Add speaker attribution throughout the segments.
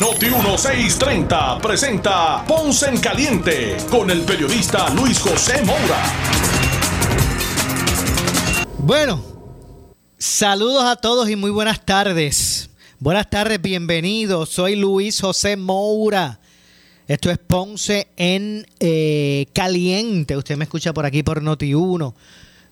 Speaker 1: Noti 1630 presenta Ponce en Caliente con el periodista Luis José Moura.
Speaker 2: Bueno, saludos a todos y muy buenas tardes. Buenas tardes, bienvenidos. Soy Luis José Moura. Esto es Ponce en eh, Caliente. Usted me escucha por aquí por Noti1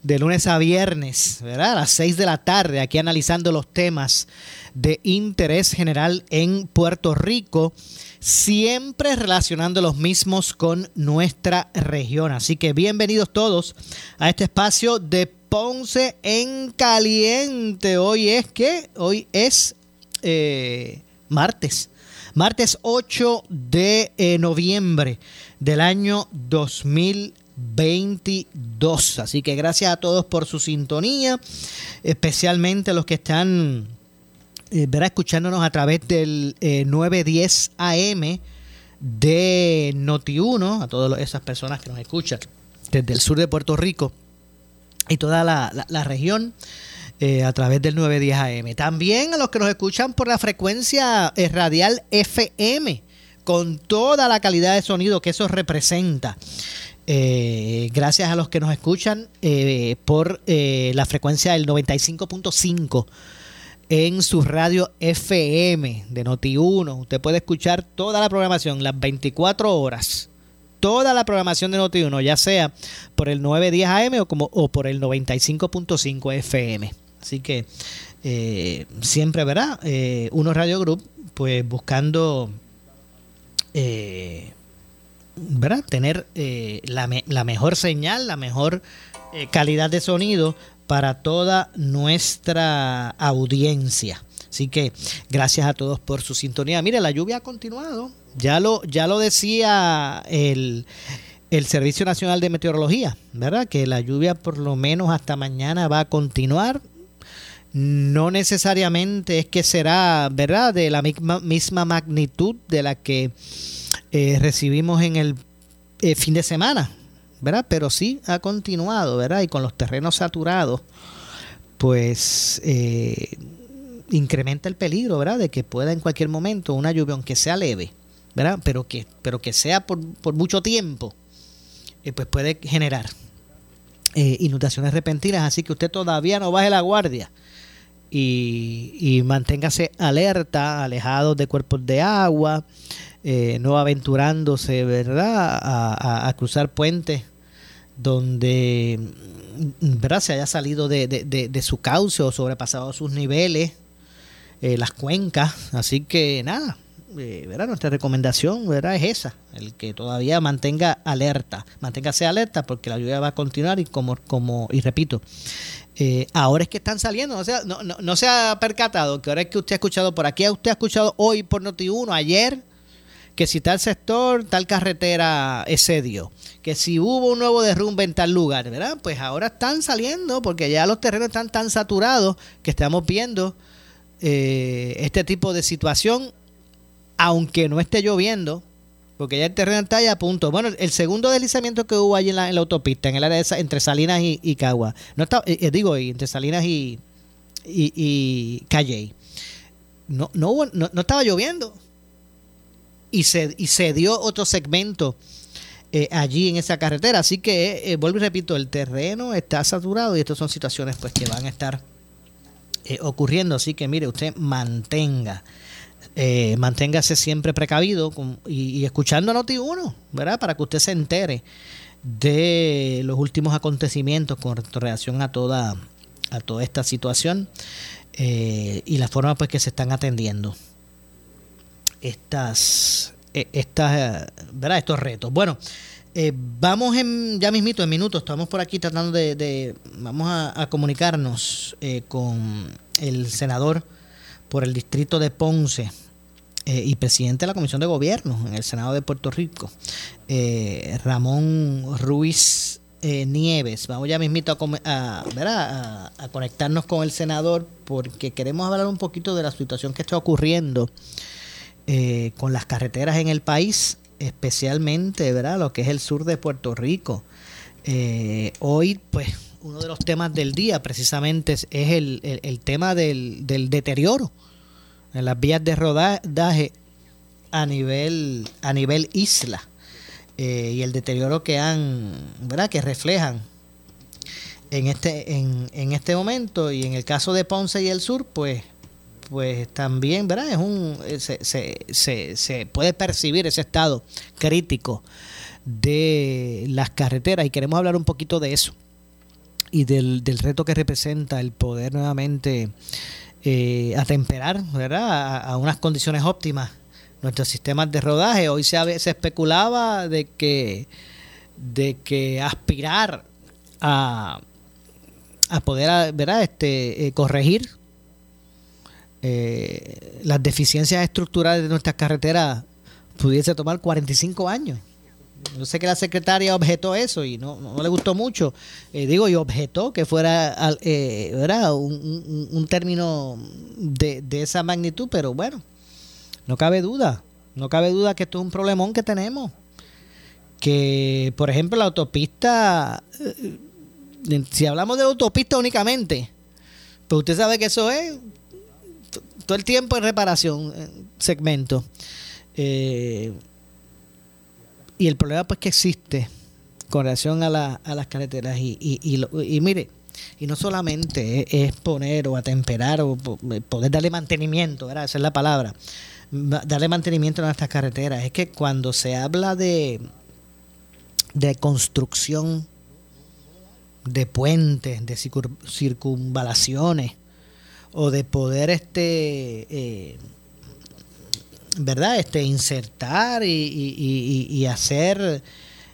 Speaker 2: de lunes a viernes, ¿verdad? A las 6 de la tarde, aquí analizando los temas de interés general en Puerto Rico, siempre relacionando los mismos con nuestra región. Así que bienvenidos todos a este espacio de Ponce en Caliente. Hoy es que, hoy es eh, martes martes 8 de eh, noviembre del año 2022. Así que gracias a todos por su sintonía, especialmente los que están eh, escuchándonos a través del 910 eh, AM de Noti1, a todas esas personas que nos escuchan desde el sur de Puerto Rico y toda la región. Eh, a través del 910 AM. También a los que nos escuchan por la frecuencia eh, radial FM, con toda la calidad de sonido que eso representa. Eh, gracias a los que nos escuchan por la frecuencia del 95.5 en su radio FM de Noti1. Usted puede escuchar toda la programación, las 24 horas toda la programación de Noti1, ya sea por el 910 AM o, como, o por el 95.5 FM. Así que eh, siempre, ¿verdad? Eh, Uno Radio Group, pues buscando, eh, ¿verdad? Tener la, la, mejor señal, la mejor calidad de sonido para toda nuestra audiencia. Así que gracias a todos por su sintonía. Mire, la lluvia ha continuado. Ya lo, ya lo decía el, el Servicio Nacional de Meteorología, ¿verdad? Que la lluvia por lo menos hasta mañana va a continuar no necesariamente es que será, ¿verdad?, de la misma, misma magnitud de la que eh, recibimos en el eh, fin de semana, ¿verdad? Pero sí ha continuado, ¿verdad? Y con los terrenos saturados, pues eh, incrementa el peligro, ¿verdad? De que pueda en cualquier momento una lluvia, aunque sea leve, ¿verdad? Pero que, pero que sea por, por mucho tiempo, pues puede generar inundaciones repentinas. Así que usted todavía no baje la guardia y, manténgase alerta, alejado de cuerpos de agua, eh, no aventurándose, ¿verdad?, a, cruzar puentes donde ¿verdad? se haya salido de, su cauce o sobrepasado sus niveles, eh, las cuencas. Así que nada, eh, ¿verdad? nuestra recomendación ¿verdad? es esa, el que todavía mantenga alerta, manténgase alerta porque la lluvia va a continuar y como, como y repito, eh, ahora es que están saliendo, o sea, no, no, no, se ha percatado que ahora es que usted ha escuchado por aquí, usted ha escuchado hoy por Noti1, ayer, que si tal sector, tal carretera excedió, que si hubo un nuevo derrumbe en tal lugar, ¿verdad? Pues ahora están saliendo porque ya los terrenos están tan saturados que estamos viendo eh, este tipo de situación, aunque no esté lloviendo, porque ya el terreno está ahí a punto. Bueno, el segundo deslizamiento que hubo allí en la, autopista, en el área de, entre Salinas y, Cagua, no está, eh, eh, digo, entre Salinas y, y, Calle, no, no, no, estaba lloviendo. Y se, y se dio otro segmento eh, allí en esa carretera. Así que, vuelvo y repito, el terreno está saturado y estas son situaciones pues que van a estar ocurriendo. Así que, mire, usted mantenga eh, manténgase siempre precavido y, escuchando Noti1, ¿verdad? Para que usted se entere de los últimos acontecimientos con relación a toda, a toda esta situación eh, y la forma pues que se están atendiendo estas, e, estas, ¿verdad? estos retos. Bueno, eh, vamos en, ya mismito, en minutos, estamos por aquí tratando de, vamos a, comunicarnos con el senador por el distrito de Ponce, eh, y presidente de la Comisión de Gobierno en el Senado de Puerto Rico, eh, Ramón Ruiz eh, Nieves. Vamos ya mismito a, a, conectarnos con el senador porque queremos hablar un poquito de la situación que está ocurriendo con las carreteras en el país, especialmente ¿verdad? lo que es el sur de Puerto Rico. hoy, pues, uno de los temas del día precisamente es, el, tema del, del deterioro en las vías de rodaje a nivel, a nivel isla eh, y el deterioro que han, ¿verdad? que reflejan en este, en, en este momento y en el caso de Ponce y el sur, pues pues también, ¿verdad? Es un, eh, se, se, se, puede percibir ese estado crítico de las carreteras y queremos hablar un poquito de eso y del, del reto que representa el poder nuevamente eh, atemperar ¿verdad? A, unas condiciones óptimas nuestros sistemas de rodaje. Hoy se, se especulaba de que, de que aspirar a, a poder ¿verdad? Este, eh, corregir eh, las deficiencias estructurales de nuestras carreteras pudiese tomar 45 años. Yo sé que la secretaria objetó eso y no, no le gustó mucho. Eh, digo, y objetó que fuera eh, Un, un, término de, de, esa magnitud, pero bueno, no cabe duda. No cabe duda que esto es un problemón que tenemos. Que, por ejemplo, la autopista, eh, si hablamos de autopista únicamente, pues usted sabe que eso es todo el tiempo en reparación, segmento. Eh, y el problema pues que existe con relación a, las carreteras y, y, mire, y no solamente es, poner o atemperar o poder darle mantenimiento, ¿verdad? esa es la palabra, darle mantenimiento a nuestras carreteras, es que cuando se habla de, de construcción de puentes, de circunvalaciones o de poder este eh, ¿verdad? Este, insertar y, hacer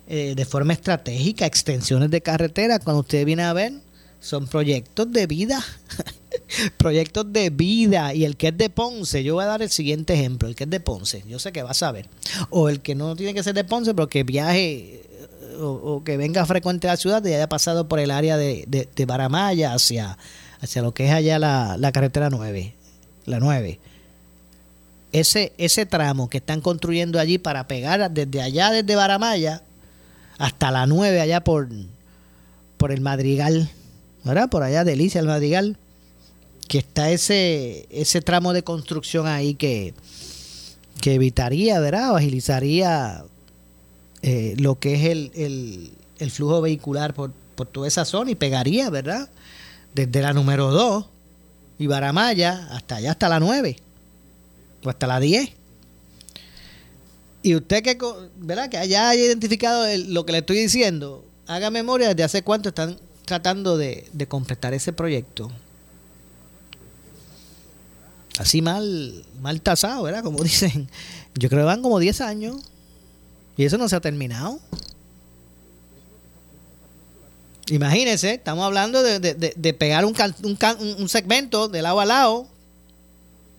Speaker 2: eh, de forma estratégica extensiones de carretera, cuando usted viene a ver, son proyectos de vida. proyectos de vida. Y el que es de Ponce, yo voy a dar el siguiente ejemplo, el que es de Ponce, yo sé que va a saber. O el que no tiene que ser de Ponce, pero que viaje o, que venga frecuente a la ciudad y haya pasado por el área de, de, Baramaya hacia, hacia lo que es allá la, la carretera 9. La 9 ese, ese tramo que están construyendo allí para pegar desde allá, desde Baramaya, hasta la 9, allá por, por el Madrigal, ¿verdad? Por allá, Delicia, el Madrigal, que está ese, ese tramo de construcción ahí que, que evitaría, ¿verdad? O agilizaría eh, lo que es el, el, el flujo vehicular por, por toda esa zona y pegaría, ¿verdad? Desde la número 2 y Baramaya hasta allá, hasta la 9 o hasta las 10. Y usted que, ¿verdad? que haya identificado lo que le estoy diciendo, haga memoria de hace cuánto están tratando de, completar ese proyecto. Así mal, mal tasado, ¿verdad? Como dicen. Yo creo que van como 10 años. Y eso no se ha terminado. Imagínense, estamos hablando de, pegar un, un, un segmento de lado a lado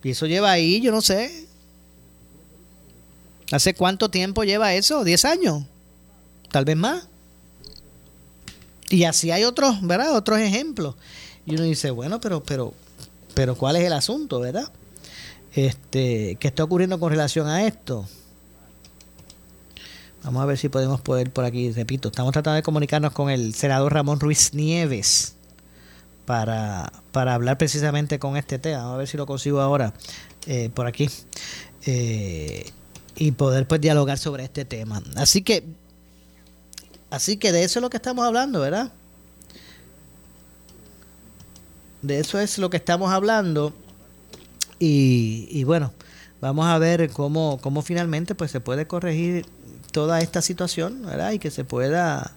Speaker 2: y eso lleva ahí, yo no sé. ¿Hace cuánto tiempo lleva eso? ¿10 años? Tal vez más. Y así hay otros, ¿verdad? Otros ejemplos. Y uno dice, bueno, pero, pero, pero ¿cuál es el asunto, verdad? Este, ¿qué está ocurriendo con relación a esto? Vamos a ver si podemos poder por aquí, repito, estamos tratando de comunicarnos con el senador Ramón Ruiz Nieves para, para hablar precisamente con este tema. Vamos a ver si lo consigo ahora eh, por aquí. Eh, y poder pues dialogar sobre este tema. Así que, así que de eso es lo que estamos hablando, ¿verdad? De eso es lo que estamos hablando. Y, y bueno, vamos a ver cómo, cómo finalmente pues se puede corregir toda esta situación, ¿verdad? Y que se pueda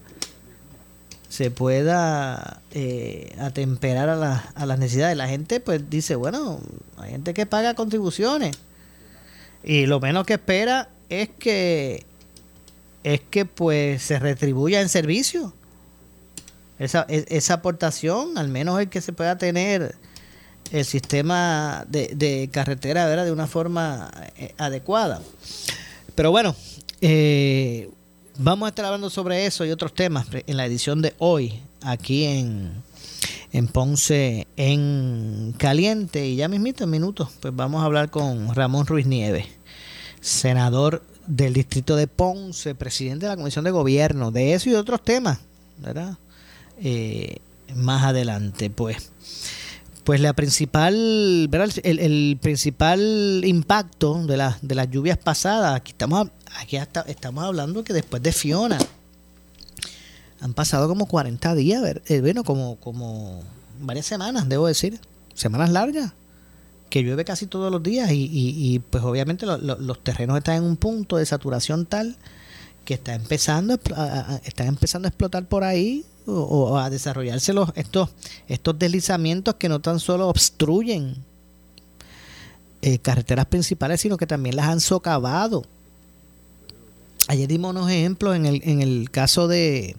Speaker 2: se pueda eh, atemperar a, a las necesidades. La gente pues dice, bueno, hay gente que paga contribuciones y lo menos que espera es que es que pues se retribuya en servicio. Esa, e, esa aportación, al menos el que se pueda tener el sistema de, carretera ¿verdad? de una forma eh, adecuada. Pero bueno, eh, vamos a estar hablando sobre eso y otros temas en la edición de hoy, aquí en, en Ponce en Caliente. Y ya mismito en minutos, pues vamos a hablar con Ramón Ruiz Nieves, senador del distrito de Ponce, presidente de la Comisión de Gobierno, de eso y otros temas, ¿verdad? Eh, más adelante, pues. Pues la principal, ¿verdad? El, principal impacto de, la, de las lluvias pasadas, aquí estamos, aquí estamos hablando que después de Fiona, han pasado como 40 días, eh, bueno, como, varias semanas, debo decir, semanas largas, que llueve casi todos los días y, y, pues obviamente los terrenos están en un punto de saturación tal que está empezando a, están empezando a explotar por ahí o, a desarrollarse estos deslizamientos que no tan solo obstruyen eh, carreteras principales, sino que también las han socavado. Ayer dimos unos ejemplos en el, en el caso de,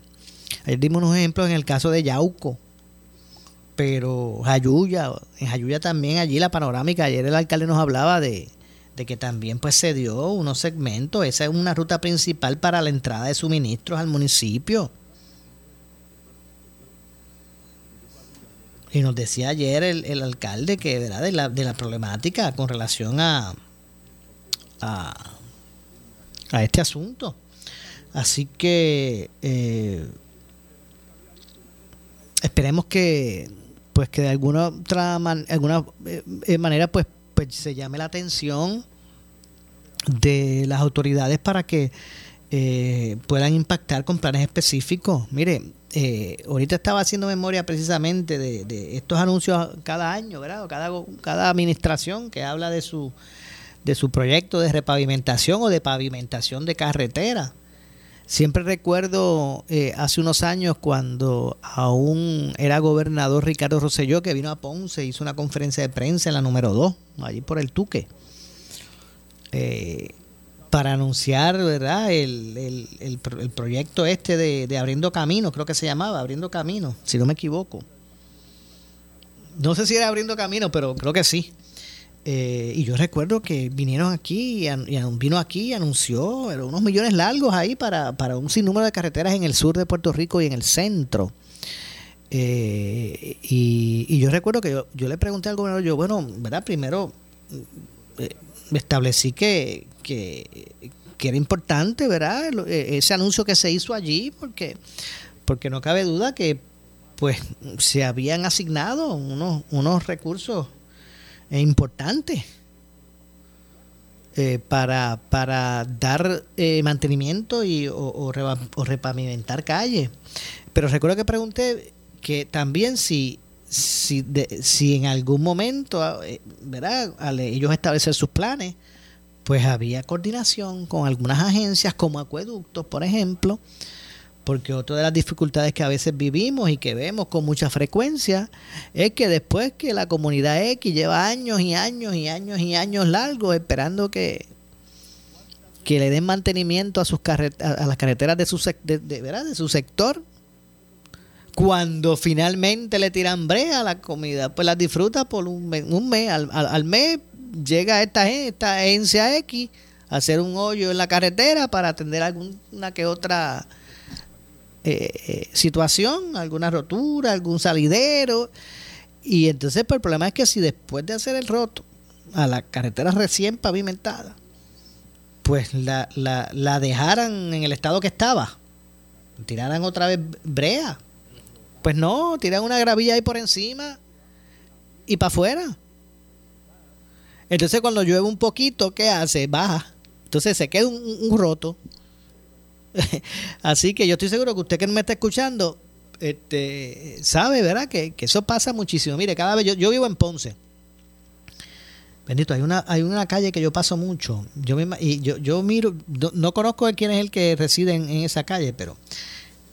Speaker 2: ayer dimos unos ejemplos en el caso de Yauco, pero Jayuya, en Jayuya también allí la panorámica, ayer el alcalde nos hablaba de, de que también pues se dio unos segmentos, esa es una ruta principal para la entrada de suministros al municipio. Y nos decía ayer el, alcalde que ¿verdad? De, la, de la problemática con relación a, a, este asunto. Así que eh, esperemos que pues que de alguna otra alguna eh, eh, manera pues, pues se llame la atención de las autoridades para que puedan impactar con planes específicos. Mire, ahorita estaba haciendo memoria precisamente de, estos anuncios cada año, ¿verdad? Cada, cada administración que habla de su, de su proyecto de repavimentación o de pavimentación de carretera. Siempre recuerdo eh, hace unos años cuando aún era gobernador Ricardo Rosselló que vino a Ponce, hizo una conferencia de prensa en la número 2, allí por el Tuque. Eh, para anunciar, ¿verdad? El, el, el, proyecto este de, Abriendo Camino, creo que se llamaba, Abriendo Camino, si no me equivoco. No sé si era Abriendo Camino, pero creo que sí. Eh, y yo recuerdo que vinieron aquí, y, vino aquí y anunció unos millones largos ahí para, para un sinnúmero de carreteras en el sur de Puerto Rico y en el centro. Eh, y, yo recuerdo que yo, yo, le pregunté al gobernador, yo, bueno, ¿verdad? Primero, eh, establecí que, que, era importante, ¿verdad? E, ese anuncio que se hizo allí, porque, porque no cabe duda que pues se habían asignado unos, unos recursos importantes eh, para, para dar eh, mantenimiento y, o, repavimentar calles. Pero recuerdo que pregunté que también si, si, si en algún momento, eh, ¿verdad? Al ellos establecer sus planes, pues había coordinación con algunas agencias como acueductos, por ejemplo, porque otra de las dificultades que a veces vivimos y que vemos con mucha frecuencia es que después que la comunidad X lleva años y años y años y años largos esperando que, que le den mantenimiento a sus a las carreteras de su, de, ¿verdad? de su sector, cuando finalmente le tiran brea a la comida, pues las disfruta por un mes, un mes al, al mes llega esta, esta agencia X a hacer un hoyo en la carretera para atender alguna que otra eh, eh, situación, alguna rotura, algún salidero. Y entonces pues, el problema es que si después de hacer el roto a la carretera recién pavimentada, pues la, la, la dejaran en el estado que estaba, tiraran otra vez brea. Pues no, tiran una gravilla ahí por encima y para afuera. Entonces cuando llueve un poquito, ¿qué hace? Baja. Entonces se queda un, roto. Así que yo estoy seguro que usted que me está escuchando, este, sabe, ¿verdad? Que, eso pasa muchísimo. Mire, cada vez yo, vivo en Ponce. Bendito, hay una, hay una calle que yo paso mucho. Yo y yo, yo miro, no, conozco quién es el que reside en, esa calle, pero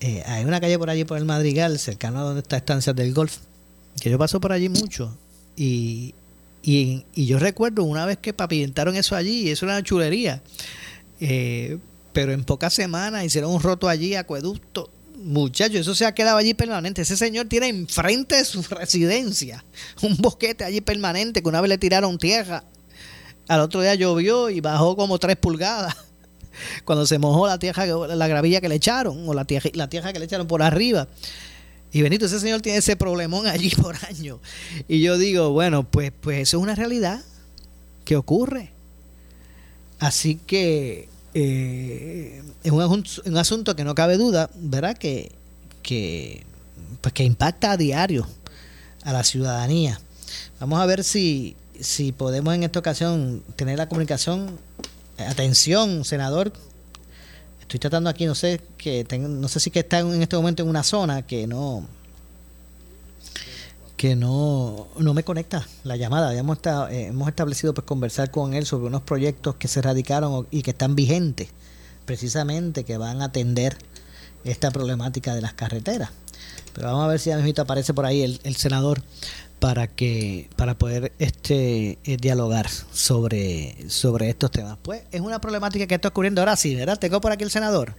Speaker 2: eh, hay una calle por allí por el Madrigal, cercano a donde está Estancia del Golf, que yo paso por allí mucho. Y, y, yo recuerdo una vez que pavimentaron eso allí, y eso era una chulería. Eh, pero en pocas semanas hicieron un roto allí, acueducto, muchachos, eso se ha quedado allí permanente. Ese señor tiene enfrente de su residencia un bosquete allí permanente que una vez le tiraron tierra. Al otro día llovió y bajó como tres pulgadas. Cuando se mojó la tierra, la gravilla que le echaron, o la tierra, la tierra que le echaron por arriba. Y Benito, ese señor tiene ese problemón allí por año. Y yo digo, bueno, pues, pues eso es una realidad que ocurre. Así que eh, es un, asunto que no cabe duda, ¿verdad? Que, que, pues que impacta a diario a la ciudadanía. Vamos a ver si, si podemos en esta ocasión tener la comunicación. Atención, senador. Estoy tratando aquí, no sé que no sé si que está en este momento en una zona que no que no, no me conecta la llamada. Hemos, eh, hemos establecido pues conversar con él sobre unos proyectos que se radicaron y que están vigentes, precisamente que van a atender esta problemática de las carreteras. Pero vamos a ver si a mí aparece por ahí el, senador para que para poder este eh, dialogar sobre sobre estos temas. Pues es una problemática que está ocurriendo ahora sí, ¿verdad? Tengo por aquí el senador.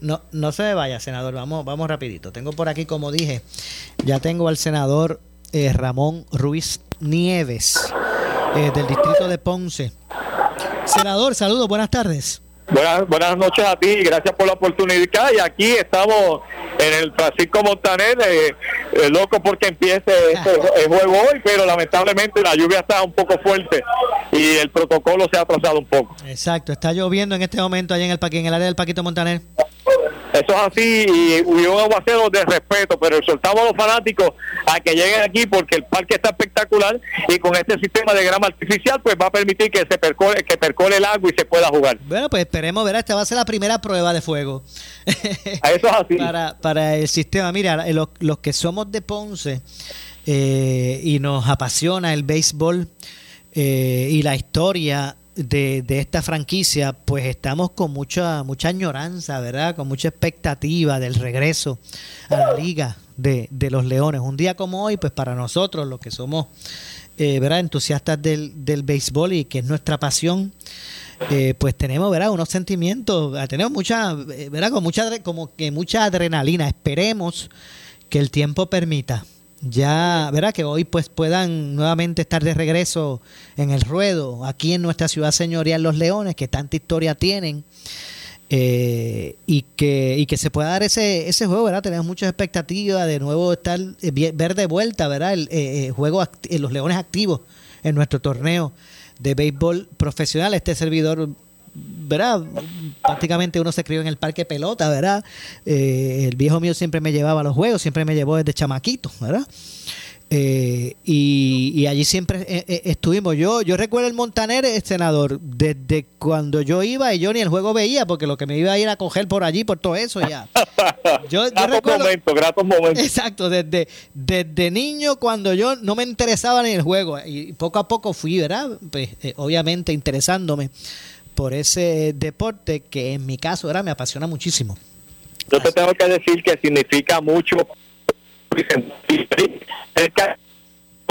Speaker 2: No, no se vaya, senador. Vamos, vamos rapidito. Tengo por aquí, como dije, ya tengo al senador eh, Ramón Ruiz Nieves, eh, del distrito de Ponce. Senador, saludos, buenas tardes.
Speaker 3: Buenas, buenas noches a ti, gracias por la oportunidad. Y aquí estamos en el Francisco Montaner, eh, loco porque empiece este, el juego hoy, pero lamentablemente la lluvia está un poco fuerte y el protocolo se ha atrasado un poco.
Speaker 2: Exacto, está lloviendo en este momento allá en el, en el área del Paquito Montaner.
Speaker 3: Eso es así y, un aguacero de respeto, pero soltamos a los fanáticos a que lleguen aquí porque el parque está espectacular y con este sistema de grama artificial pues va a permitir que se percole, que percole el agua y se pueda jugar.
Speaker 2: Bueno, pues esperemos, ver, esta va a ser la primera prueba de fuego.
Speaker 3: eso es así.
Speaker 2: para, para el sistema, mira, los, los que somos de Ponce eh, y nos apasiona el béisbol eh, y la historia de, de, esta franquicia, pues estamos con mucha, mucha añoranza, ¿verdad? Con mucha expectativa del regreso a la liga de, de los Leones. Un día como hoy, pues para nosotros, los que somos, eh, ¿verdad? Entusiastas del, del béisbol y que es nuestra pasión, eh, pues tenemos, ¿verdad? Unos sentimientos, tenemos mucha, eh, ¿verdad? Con mucha, como que mucha adrenalina. Esperemos que el tiempo permita ya, ¿verdad? Que hoy pues puedan nuevamente estar de regreso en el ruedo, aquí en nuestra ciudad señorial Los Leones, que tanta historia tienen, eh, y, que, y que se pueda dar ese, ese juego, ¿verdad? Tenemos muchas expectativas de nuevo estar, eh, ver de vuelta, ¿verdad? El eh, juego, los Leones activos en nuestro torneo de béisbol profesional. Este servidor ¿verdad? Prácticamente uno se crió en el parque pelota, ¿verdad? Eh, el viejo mío siempre me llevaba a los juegos, siempre me llevó desde chamaquito, ¿verdad? Eh, y, allí siempre eh, estuvimos. Yo yo recuerdo el Montaner, el senador, desde cuando yo iba y yo ni el juego veía, porque lo que me iba a ir a coger por allí, por todo eso ya.
Speaker 3: Yo, recuerdo, gratos momentos.
Speaker 2: Exacto, desde, desde niño cuando yo no me interesaba ni el juego y poco a poco fui, ¿verdad? Pues, obviamente interesándome por ese deporte que en mi caso era me apasiona muchísimo.
Speaker 3: Yo te tengo que decir que significa mucho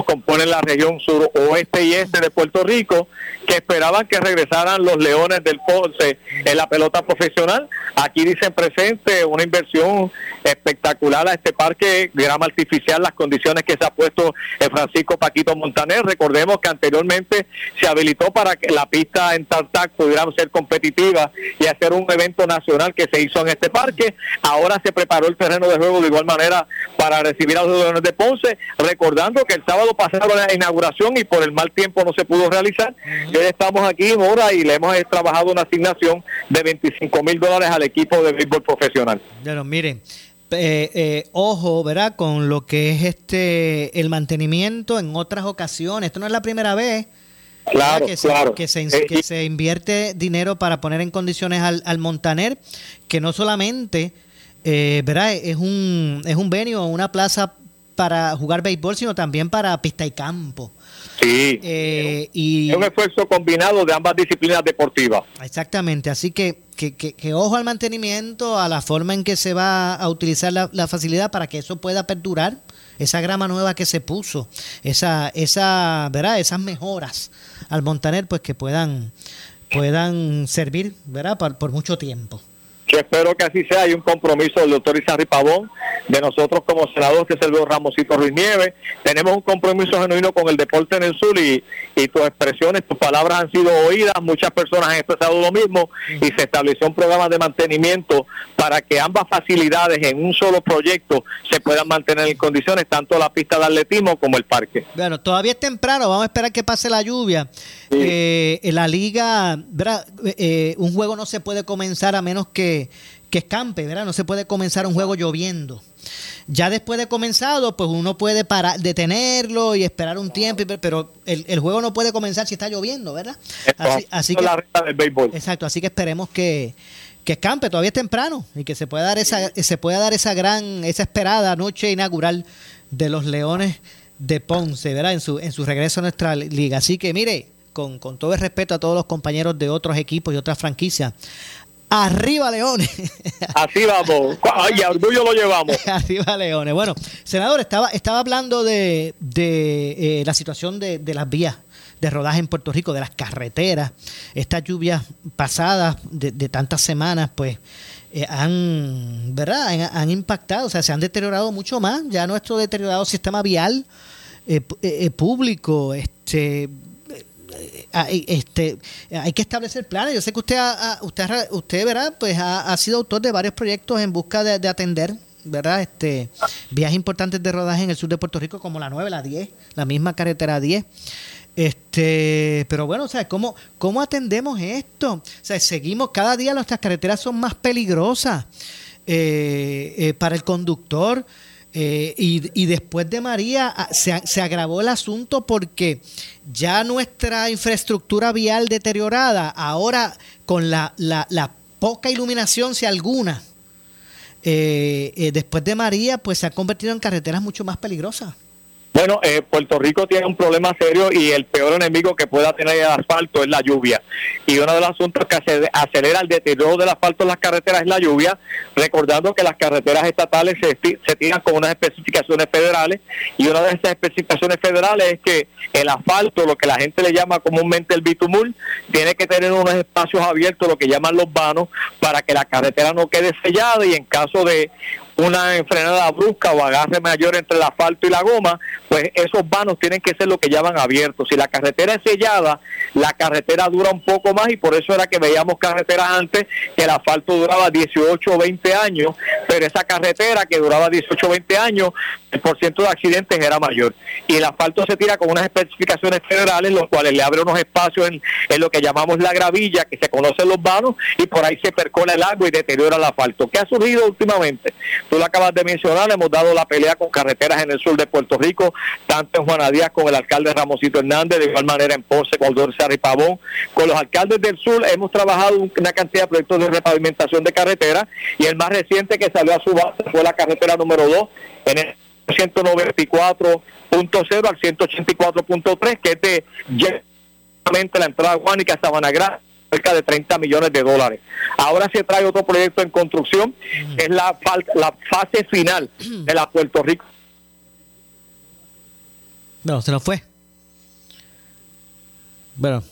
Speaker 3: componen la región suroeste y este de Puerto Rico, que esperaban que regresaran los Leones del Ponce en la pelota profesional. Aquí dicen presente una inversión espectacular a este parque, grama artificial, las condiciones que se ha puesto el Francisco Paquito Montaner. Recordemos que anteriormente se habilitó para que la pista en Tartac pudiera ser competitiva y hacer un evento nacional que se hizo en este parque. Ahora se preparó el terreno de juego de igual manera para recibir a los Leones de Ponce, recordando que el sábado pasado la inauguración y por el mal tiempo no se pudo realizar. Y hoy estamos aquí ahora y le hemos trabajado una asignación de 25 mil dólares al equipo de béisbol profesional.
Speaker 2: Bueno, miren, eh, eh, ojo, ¿verdad? Con lo que es este el mantenimiento en otras ocasiones. Esto no es la primera vez.
Speaker 3: Claro,
Speaker 2: que, se,
Speaker 3: claro.
Speaker 2: Que, se, que se invierte dinero para poner en condiciones al, al Montaner, que no solamente, eh, ¿verdad? Es un, es un venio, una plaza para jugar béisbol, sino también para pista y campo.
Speaker 3: Sí. Eh, y, es un esfuerzo combinado de ambas disciplinas deportivas.
Speaker 2: Exactamente, así que, que, que, ojo al mantenimiento, a la forma en que se va a utilizar la, facilidad para que eso pueda perdurar, esa grama nueva que se puso, esa, esa, ¿verdad? esas mejoras al Montaner, pues que puedan, puedan servir ¿verdad? por mucho tiempo.
Speaker 3: Yo espero que así sea. Hay un compromiso del doctor Isarri Pavón, de nosotros como senador, que es el Ramosito Ruiz Nieves. Tenemos un compromiso genuino con el deporte en el sur y, y tus expresiones, tus palabras han sido oídas. Muchas personas han expresado lo mismo y se estableció un programa de mantenimiento para que ambas facilidades en un solo proyecto se puedan mantener en condiciones, tanto la pista de atletismo como el parque.
Speaker 2: Bueno, todavía es temprano, vamos a esperar que pase la lluvia. Eh, en la liga, eh, un juego no se puede comenzar a menos que, que escampe, ¿verdad? No se puede comenzar un juego lloviendo. Ya después de comenzado, pues uno puede parar, detenerlo y esperar un tiempo, pero el, juego no puede comenzar si está lloviendo, ¿verdad? Así, que, Exacto, así que esperemos que, que escampe, todavía es temprano y que se pueda dar esa, se pueda dar esa gran, esa esperada noche inaugural de los Leones de Ponce, ¿verdad? En su, en su regreso a nuestra liga. Así que mire, con, con todo el respeto a todos los compañeros de otros equipos y otras franquicias, Arriba Leones.
Speaker 3: Así vamos. Ay, orgullo lo llevamos.
Speaker 2: Arriba Leones. Bueno, senador, estaba, estaba hablando de, de eh, la situación de, de, las vías de rodaje en Puerto Rico, de las carreteras. Estas lluvias pasadas de, de tantas semanas, pues eh, han, ¿verdad? Han, impactado, o sea, se han deteriorado mucho más. Ya nuestro deteriorado sistema vial eh, público, este este, hay que establecer planes. Yo sé que usted, usted, usted ¿verdad? Pues ha, sido autor de varios proyectos en busca de, atender ¿verdad? Este, vías importantes de rodaje en el sur de Puerto Rico, como la 9, la 10, la misma carretera 10. Este, pero bueno, o sea, ¿cómo, ¿cómo atendemos esto? O sea, seguimos, cada día nuestras carreteras son más peligrosas eh, eh, para el conductor. Eh, y, después de María ah, se, se, agravó el asunto porque ya nuestra infraestructura vial deteriorada, ahora con la, la, la poca iluminación, si alguna, eh, eh, después de María, pues se ha convertido en carreteras mucho más peligrosas.
Speaker 3: Bueno, eh, Puerto Rico tiene un problema serio y el peor enemigo que pueda tener el asfalto es la lluvia. Y uno de los asuntos que acelera el deterioro del asfalto en las carreteras es la lluvia, recordando que las carreteras estatales se, se tiran con unas especificaciones federales y una de esas especificaciones federales es que el asfalto, lo que la gente le llama comúnmente el bitumul, tiene que tener unos espacios abiertos, lo que llaman los vanos, para que la carretera no quede sellada y en caso de una enfrenada brusca o agarre mayor entre el asfalto y la goma, pues esos vanos tienen que ser lo que llaman abiertos. Si la carretera es sellada, la carretera dura un poco más y por eso era que veíamos carreteras antes que el asfalto duraba 18 o 20 años, pero esa carretera que duraba 18 o 20 años, el porcentaje de accidentes era mayor. Y el asfalto se tira con unas especificaciones federales, los cuales le abre unos espacios en, lo que llamamos la gravilla, que se conocen los vanos, y por ahí se percola el agua y deteriora el asfalto. ¿Qué ha surgido últimamente? Tú lo acabas de mencionar, hemos dado la pelea con carreteras en el sur de Puerto Rico, tanto en Juana Díaz con el alcalde Ramosito Hernández, de igual manera en Ponce con Dorsar y Pavón. Con los alcaldes del sur hemos trabajado una cantidad de proyectos de repavimentación de carreteras y el más reciente que salió a su base fue la carretera número 2 en el 194.0 al 184.3, que es de la entrada Juanica a Sabana Grande cerca de 30 millones de dólares. Ahora se trae otro proyecto en construcción, que es la, la fase final de la Puerto Rico.
Speaker 2: No, se nos fue. Bueno,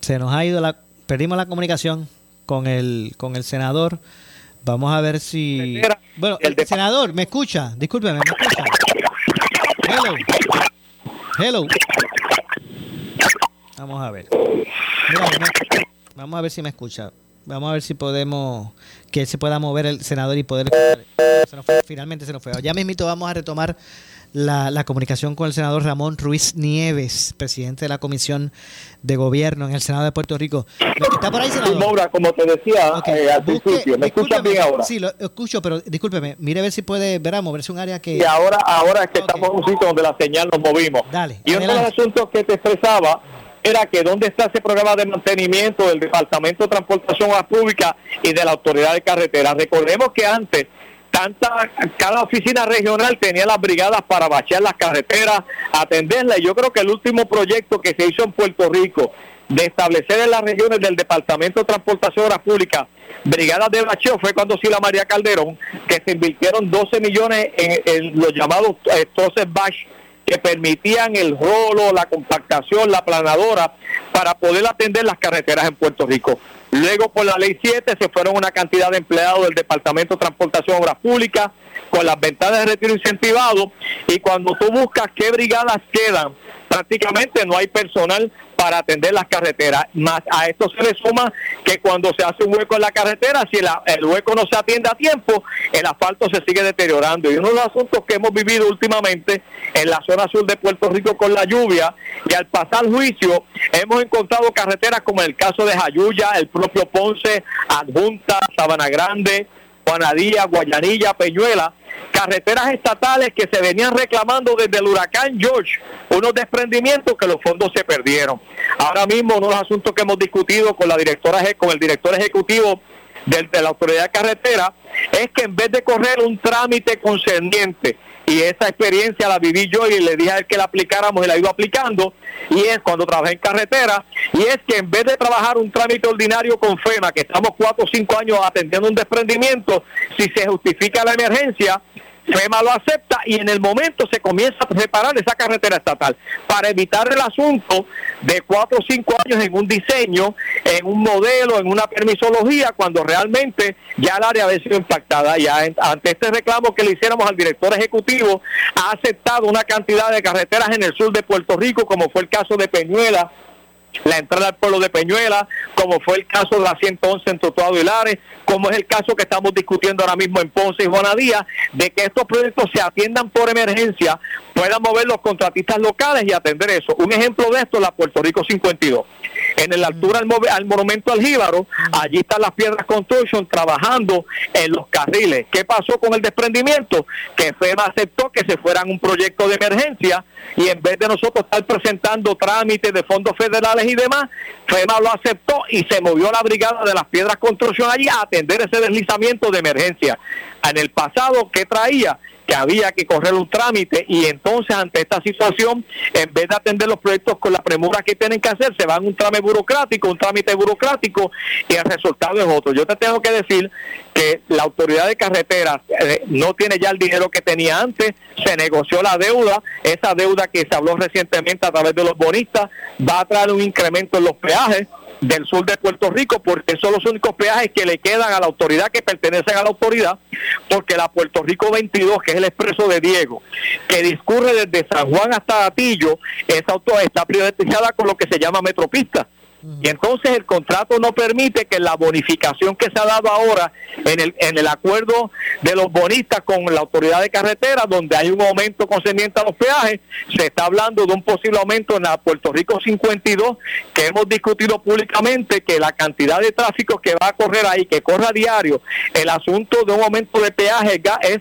Speaker 2: se nos ha ido la, perdimos la comunicación con el, con el senador. Vamos a ver si. Bueno, el, senador, ¿me escucha? Discúlpeme, ¿me escucha? Hello. Hello. Vamos a ver. Vamos a ver si me escucha. Vamos a ver si podemos, que se pueda mover el senador y poder... finalmente se nos fue. Ya mismito vamos a retomar la, comunicación con el senador Ramón Ruiz Nieves, presidente de la Comisión de Gobierno en el Senado de Puerto Rico. ¿Está por ahí, senador?
Speaker 3: como te decía eh, al principio, ¿me escuchas bien ahora?
Speaker 2: Sí, lo escucho, pero discúlpeme, mire a ver si puede, verá, moverse un área que...
Speaker 3: Y ahora, ahora es que estamos en un sitio donde la señal nos movimos.
Speaker 2: Dale,
Speaker 3: y uno de los asuntos que te expresaba era que dónde está ese programa de mantenimiento del Departamento de Transportación Pública y de la Autoridad de Carretera. Recordemos que antes tanta, cada oficina regional tenía las brigadas para bachear las carreteras, atenderlas. Yo creo que el último proyecto que se hizo en Puerto Rico de establecer en las regiones del Departamento de Transportación Pública brigadas de bacheo fue cuando Sila María Calderón, que se invirtieron 12 millones en, los llamados eh, Bash que permitían el rolo, la compactación, la planadora para poder atender las carreteras en Puerto Rico. Luego, por la ley 7, se fueron una cantidad de empleados del Departamento de Transportación Obras Públicas con las ventanas de retiro incentivado. Y cuando tú buscas qué brigadas quedan, prácticamente no hay personal para atender las carreteras. Más a esto se le suma que cuando se hace un hueco en la carretera, si el hueco no se atiende a tiempo, el asfalto se sigue deteriorando. Y uno de los asuntos que hemos vivido últimamente en la zona sur de Puerto Rico con la lluvia, y al pasar juicio, hemos encontrado carreteras como el caso de Jayuya, el propio Ponce, Adjunta, Sabana Grande, Juanadía, Guayanilla, Peñuela, carreteras estatales que se venían reclamando desde el huracán George, unos desprendimientos que los fondos se perdieron. Ahora mismo uno de los asuntos que hemos discutido con la directora con el director ejecutivo de, la autoridad de carretera es que en vez de correr un trámite concerniente y esa experiencia la viví yo y le dije a él que la aplicáramos y la iba aplicando. Y es cuando trabajé en carretera. Y es que en vez de trabajar un trámite ordinario con FEMA que estamos cuatro o cinco años atendiendo un desprendimiento si se justifica la emergencia FEMA lo acepta y en el momento se comienza a preparar esa carretera estatal para evitar el asunto de cuatro o cinco años en un diseño, en un modelo, en una permisología, cuando realmente ya el área había sido impactada. Ya ante este reclamo que le hiciéramos al director ejecutivo, ha aceptado una cantidad de carreteras en el sur de Puerto Rico, como fue el caso de Peñuela, la entrada al pueblo de Peñuela, como fue el caso de la 111 en Totuado y Lares, como es el caso que estamos discutiendo ahora mismo en Ponce y Juanadía, de que estos proyectos se atiendan por emergencia, puedan mover los contratistas locales y atender eso. Un ejemplo de esto es la Puerto Rico 52 en la altura al, monumento al Jíbaro, allí están las piedras construction trabajando en los carriles. ¿Qué pasó con el desprendimiento? Que FEMA aceptó que se fueran un proyecto de emergencia y en vez de nosotros estar presentando trámites de fondos federales y demás, FEMA lo aceptó y se movió la brigada de las piedras construction allí a atender ese deslizamiento de emergencia. En el pasado, ¿qué traía? Que había que correr un trámite y entonces ante esta situación, en vez de atender los proyectos con la premura que tienen que hacer, se van un trámite burocrático, un trámite burocrático y el resultado es otro. Yo te tengo que decir que la autoridad de carreteras eh, no tiene ya el dinero que tenía antes, se negoció la deuda, esa deuda que se habló recientemente a través de los bonistas va a traer un incremento en los peajes, del sur de Puerto Rico, porque son los únicos peajes que le quedan a la autoridad que pertenecen a la autoridad, porque la Puerto Rico 22, que es el expreso de Diego, que discurre desde San Juan hasta Atillo, esa auto está privatizada con lo que se llama metropista. Y entonces el contrato no permite que la bonificación que se ha dado ahora en el, en el acuerdo de los bonistas con la autoridad de carretera, donde hay un aumento concerniente a los peajes, se está hablando de un posible aumento en la Puerto Rico 52, que hemos discutido públicamente que la cantidad de tráfico que va a correr ahí, que corre a diario, el asunto de un aumento de peaje es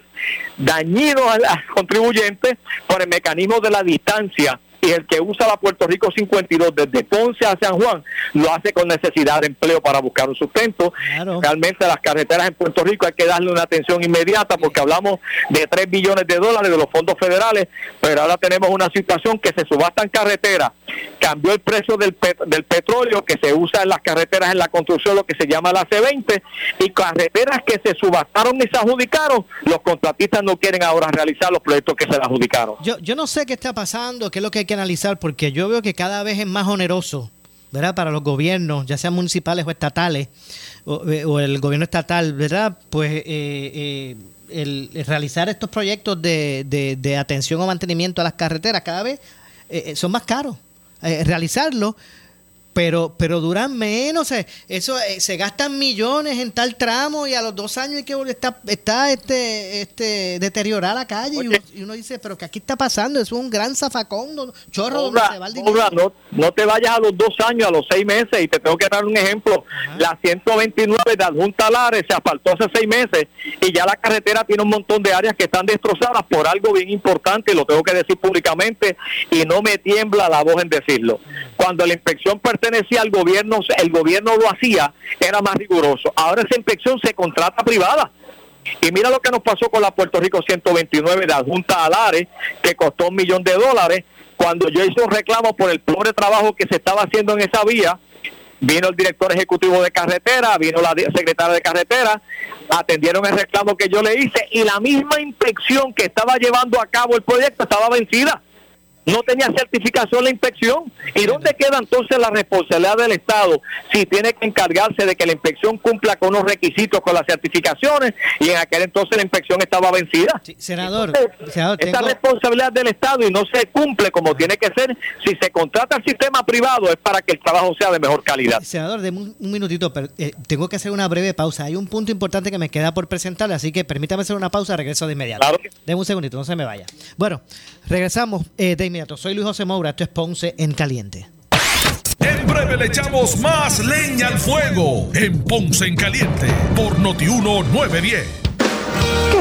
Speaker 3: dañino al contribuyente por el mecanismo de la distancia y el que usa la Puerto Rico 52 desde Ponce a San Juan lo hace con necesidad de empleo para buscar un sustento. Realmente las carreteras en Puerto Rico hay que darle una atención inmediata porque hablamos de 3 billones de dólares de los fondos federales, pero ahora tenemos una situación que se subastan carreteras, cambió el precio del, del petróleo que se usa en las carreteras en la construcción, lo que se llama la C20, y carreteras que se subastaron y se adjudicaron, los contratistas no quieren ahora realizar los proyectos que se adjudicaron.
Speaker 2: Yo, yo no sé qué está pasando, qué es lo que hay que analizar porque yo veo que cada vez es más oneroso, ¿verdad? Para los gobiernos, ya sean municipales o estatales, o, eh, el gobierno estatal, ¿verdad? Pues eh, eh, el, realizar estos proyectos de, de, atención o mantenimiento a las carreteras cada vez son más caros. realizarlo pero pero duran menos eso eh, se gastan millones en tal tramo y a los dos años hay que está está este este deteriorar la calle. Y uno, dice pero que aquí está pasando es un gran zafacón chorro donde se va el
Speaker 3: dinero. No, no, te vayas a los dos años a los seis meses. Y te tengo que dar un ejemplo. La 129 de Adjunta Lares se asfaltó hace seis meses y ya la carretera tiene un montón de áreas que están destrozadas por algo bien importante y lo tengo que decir públicamente y no me tiembla la voz en decirlo. Cuando la inspección pertenecía al gobierno, el gobierno lo hacía, era más riguroso. Ahora esa inspección se contrata privada. Y mira lo que nos pasó con la Puerto Rico 129 de Adjunta Alares, que costó un millón de dólares. Cuando yo hice un reclamo por el pobre trabajo que se estaba haciendo en esa vía, vino el director ejecutivo de carretera, vino la secretaria de carretera, atendieron el reclamo que yo le hice y la misma inspección que estaba llevando a cabo el proyecto estaba vencida no tenía certificación la inspección. ¿Y dónde queda entonces la responsabilidad del Estado si tiene que encargarse de que la inspección cumpla con los requisitos, con las certificaciones, y en aquel entonces la inspección estaba vencida?
Speaker 2: senador,
Speaker 3: esta responsabilidad del Estado y no se cumple como tiene que ser. Si se contrata el sistema privado es para que el trabajo sea de mejor calidad.
Speaker 2: Senador, de un, minutito, pero, eh, tengo que hacer una breve pausa. Hay un punto importante que me queda por presentarle, así que permítame hacer una pausa, regreso de inmediato. Claro. Deme un segundito, no se me vaya. Bueno, regresamos eh, de inmediato. Soy Luis José Moura, esto es Ponce en Caliente.
Speaker 1: En breve le echamos más leña al fuego en Ponce en Caliente por Notiuno 910.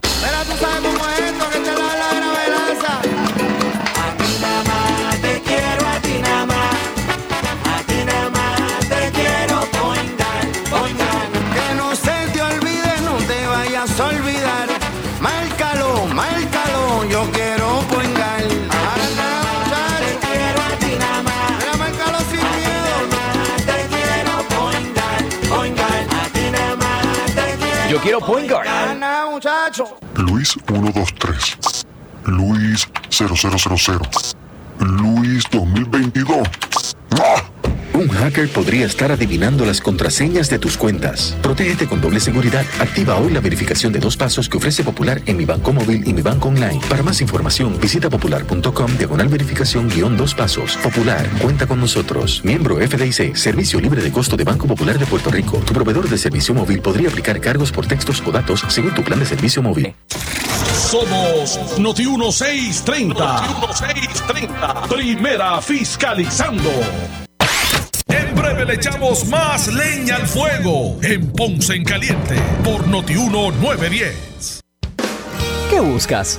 Speaker 4: Pero tú sabes cómo es esto que te la. A ti nada más te quiero, a ti nada más. A ti nada más te quiero poingar, poingar. Que no se te olvide, no te vayas a olvidar. Márcalo, márcalo, yo quiero poingar.
Speaker 5: Yo quiero point guard.
Speaker 6: Luis 123. Luis 0000. Luis 2022. ¡Ah!
Speaker 7: Un hacker podría estar adivinando las contraseñas de tus cuentas. Protégete con doble seguridad. Activa hoy la verificación de dos pasos que ofrece Popular en mi banco móvil y mi banco online. Para más información, visita popular.com diagonal verificación guion dos pasos. Popular, cuenta con nosotros. Miembro FDIC, Servicio Libre de Costo de Banco Popular de Puerto Rico. Tu proveedor de servicio móvil podría aplicar cargos por textos o datos según tu plan de servicio móvil.
Speaker 1: Somos Noti 1630. Noti 1630. Primera fiscalizando. Breve le echamos más leña al fuego en Ponce en Caliente por Noti 910.
Speaker 8: ¿Qué buscas?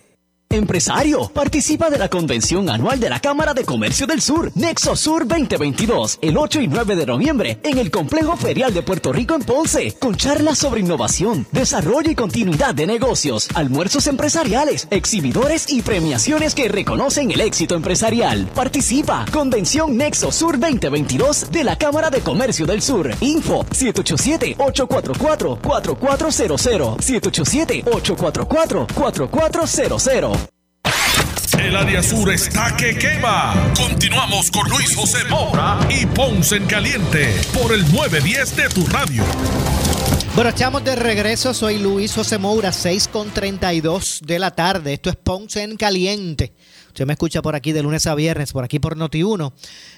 Speaker 8: Empresario, participa de la convención anual de la Cámara de Comercio del Sur, Nexo Sur 2022, el 8 y 9 de noviembre, en el Complejo Ferial de Puerto Rico en Ponce, con charlas sobre innovación, desarrollo y continuidad de negocios, almuerzos empresariales, exhibidores y premiaciones que reconocen el éxito empresarial. Participa, Convención Nexo Sur 2022 de la Cámara de Comercio del Sur. Info 787-844-4400, 787-844-4400.
Speaker 1: El área sur está que quema. Continuamos con Luis José Moura y Ponce en Caliente por el 910 de tu radio.
Speaker 2: Bueno, estamos de regreso. Soy Luis José Moura, 6 con 32 de la tarde. Esto es Ponce en Caliente. Usted me escucha por aquí de lunes a viernes, por aquí por Noti1,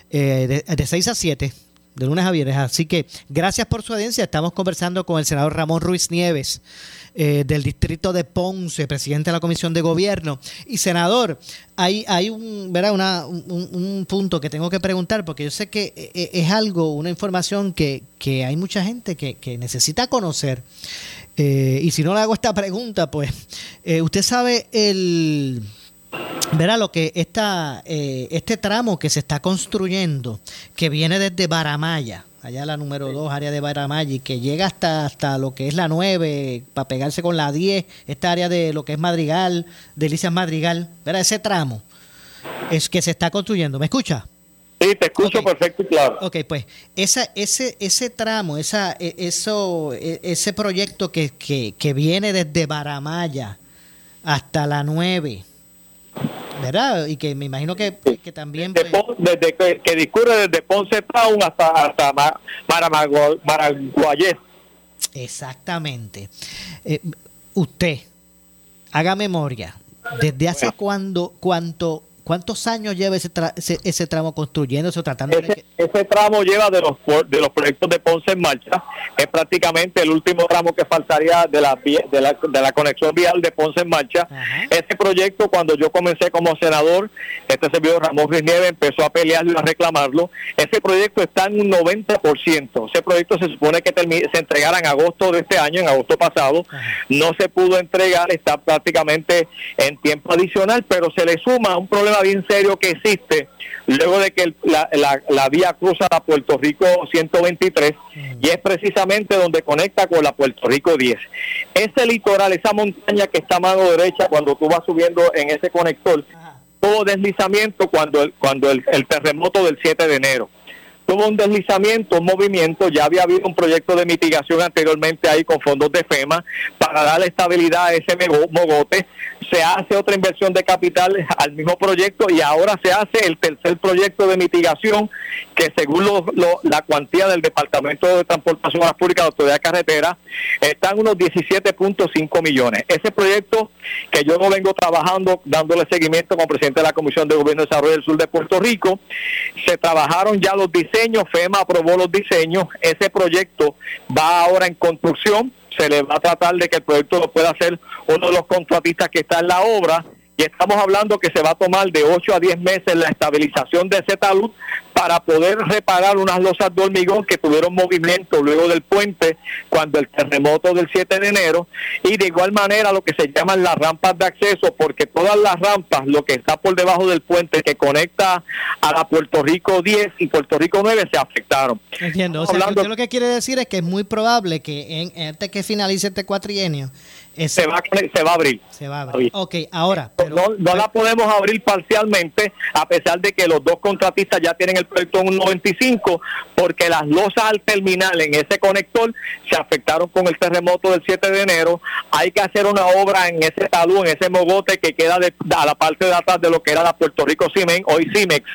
Speaker 2: eh, de, de 6 a 7 de lunes a viernes. Así que gracias por su audiencia. Estamos conversando con el senador Ramón Ruiz Nieves eh, del distrito de Ponce, presidente de la Comisión de Gobierno. Y senador, hay, hay un, ¿verdad? Un, un punto que tengo que preguntar porque yo sé que eh, es algo, una información que, que hay mucha gente que, que necesita conocer. Eh, y si no le hago esta pregunta, pues eh, usted sabe el... Verá lo que esta, eh, este tramo que se está construyendo, que viene desde Baramaya, allá la número 2, área de Baramaya, y que llega hasta, hasta lo que es la 9, para pegarse con la 10, esta área de lo que es Madrigal, Delicias Madrigal, verá ese tramo es que se está construyendo. ¿Me escucha?
Speaker 3: Sí, te escucho perfecto y claro.
Speaker 2: Ok, pues esa, ese, ese tramo, esa, e- eso, e- ese proyecto que, que, que viene desde Baramaya hasta la 9, ¿verdad? Y que me imagino que, que también...
Speaker 3: Desde,
Speaker 2: pues,
Speaker 3: desde que, que discurre desde Ponce Town hasta, hasta Ma- Maramago- Maraguayés.
Speaker 2: Exactamente. Eh, usted, haga memoria, ¿desde hace cuándo, cuánto, cuántos años lleva ese, tra- ese, ese tramo construyéndose o tratando de...
Speaker 3: Ese, ese tramo lleva de los de los proyectos de Ponce en marcha. Es prácticamente el último tramo que faltaría de la, de la, de la conexión vial de Ponce en marcha. Ese proyecto, cuando yo comencé como senador, este servidor Ramón Ruiz Nieves empezó a pelearlo y a reclamarlo. Ese proyecto está en un 90%. Ese proyecto se supone que se entregara en agosto de este año, en agosto pasado. No se pudo entregar, está prácticamente en tiempo adicional, pero se le suma un problema bien serio que existe luego de que el- la, la- la vía cruza a Puerto Rico 123 y es precisamente donde conecta con la Puerto Rico 10. Ese litoral, esa montaña que está a mano derecha cuando tú vas subiendo en ese conector, tuvo deslizamiento cuando el, cuando el, el terremoto del 7 de enero. Tuvo un deslizamiento, un movimiento, ya había habido un proyecto de mitigación anteriormente ahí con fondos de FEMA para darle estabilidad a ese mogote. Se hace otra inversión de capital al mismo proyecto y ahora se hace el tercer proyecto de mitigación que según lo- la cuantía del Departamento de Transportación Pública de Autoridad de Carretera está en unos 17.5 millones. Ese proyecto que yo no vengo trabajando dándole seguimiento como presidente de la Comisión de Gobierno y Desarrollo del Sur de Puerto Rico, se trabajaron ya los diseños, FEMA aprobó los diseños, ese proyecto va ahora en construcción, se le va a tratar de que el proyecto lo pueda hacer uno de los contratistas que está en la obra y estamos hablando que se va a tomar de 8 a 10 meses la estabilización de ese talud para poder reparar unas losas de hormigón que tuvieron movimiento luego del puente cuando el terremoto del 7 de enero y de igual manera lo que se llaman las rampas de acceso porque todas las rampas, lo que está por debajo del puente que conecta a la Puerto Rico 10 y Puerto Rico 9 se afectaron.
Speaker 2: Entiendo. O sea, que
Speaker 3: Hablando-
Speaker 2: usted lo que quiere decir es que es muy probable que en, antes que finalice este cuatrienio
Speaker 3: Se va, se va a abrir.
Speaker 2: se va a abrir. Ok, ahora.
Speaker 3: no, no la podemos abrir parcialmente, a pesar de que los dos contratistas ya tienen el proyecto en un 95, porque las losas al terminal en ese conector se afectaron con el terremoto del 7 de enero. Hay que hacer una obra en ese talú, en ese mogote que queda de- a la parte de atrás de lo que era la Puerto Rico Cimen, hoy Cimex.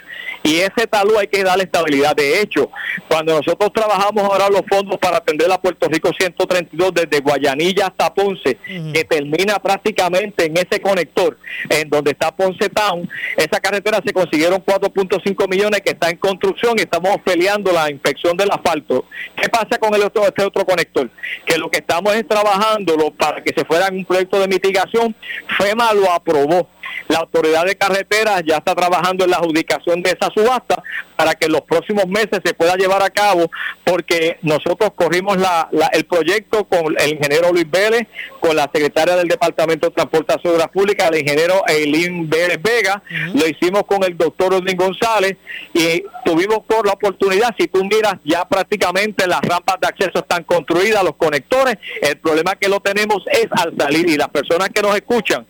Speaker 3: Y ese talú hay que darle estabilidad. De hecho, cuando nosotros trabajamos ahora los fondos para atender a Puerto Rico 132 desde Guayanilla hasta Ponce, que termina prácticamente en ese conector, en donde está Ponce Town, esa carretera se consiguieron 4.5 millones que está en construcción y estamos peleando la inspección del asfalto. ¿Qué pasa con el otro, este otro conector? Que lo que estamos es trabajándolo para que se fuera en un proyecto de mitigación. FEMA lo aprobó. La autoridad de carreteras ya está trabajando en la adjudicación de esa subasta para que en los próximos meses se pueda llevar a cabo, porque nosotros corrimos la- la- el proyecto con el ingeniero Luis Vélez, con la secretaria del Departamento de Transportación de Obras Públicas, el ingeniero Eileen Vélez Vega, lo hicimos con el doctor Odín González y tuvimos por la oportunidad, si tú miras ya prácticamente las rampas de acceso están construidas, los conectores, el problema que lo tenemos es al salir y las personas que nos escuchan,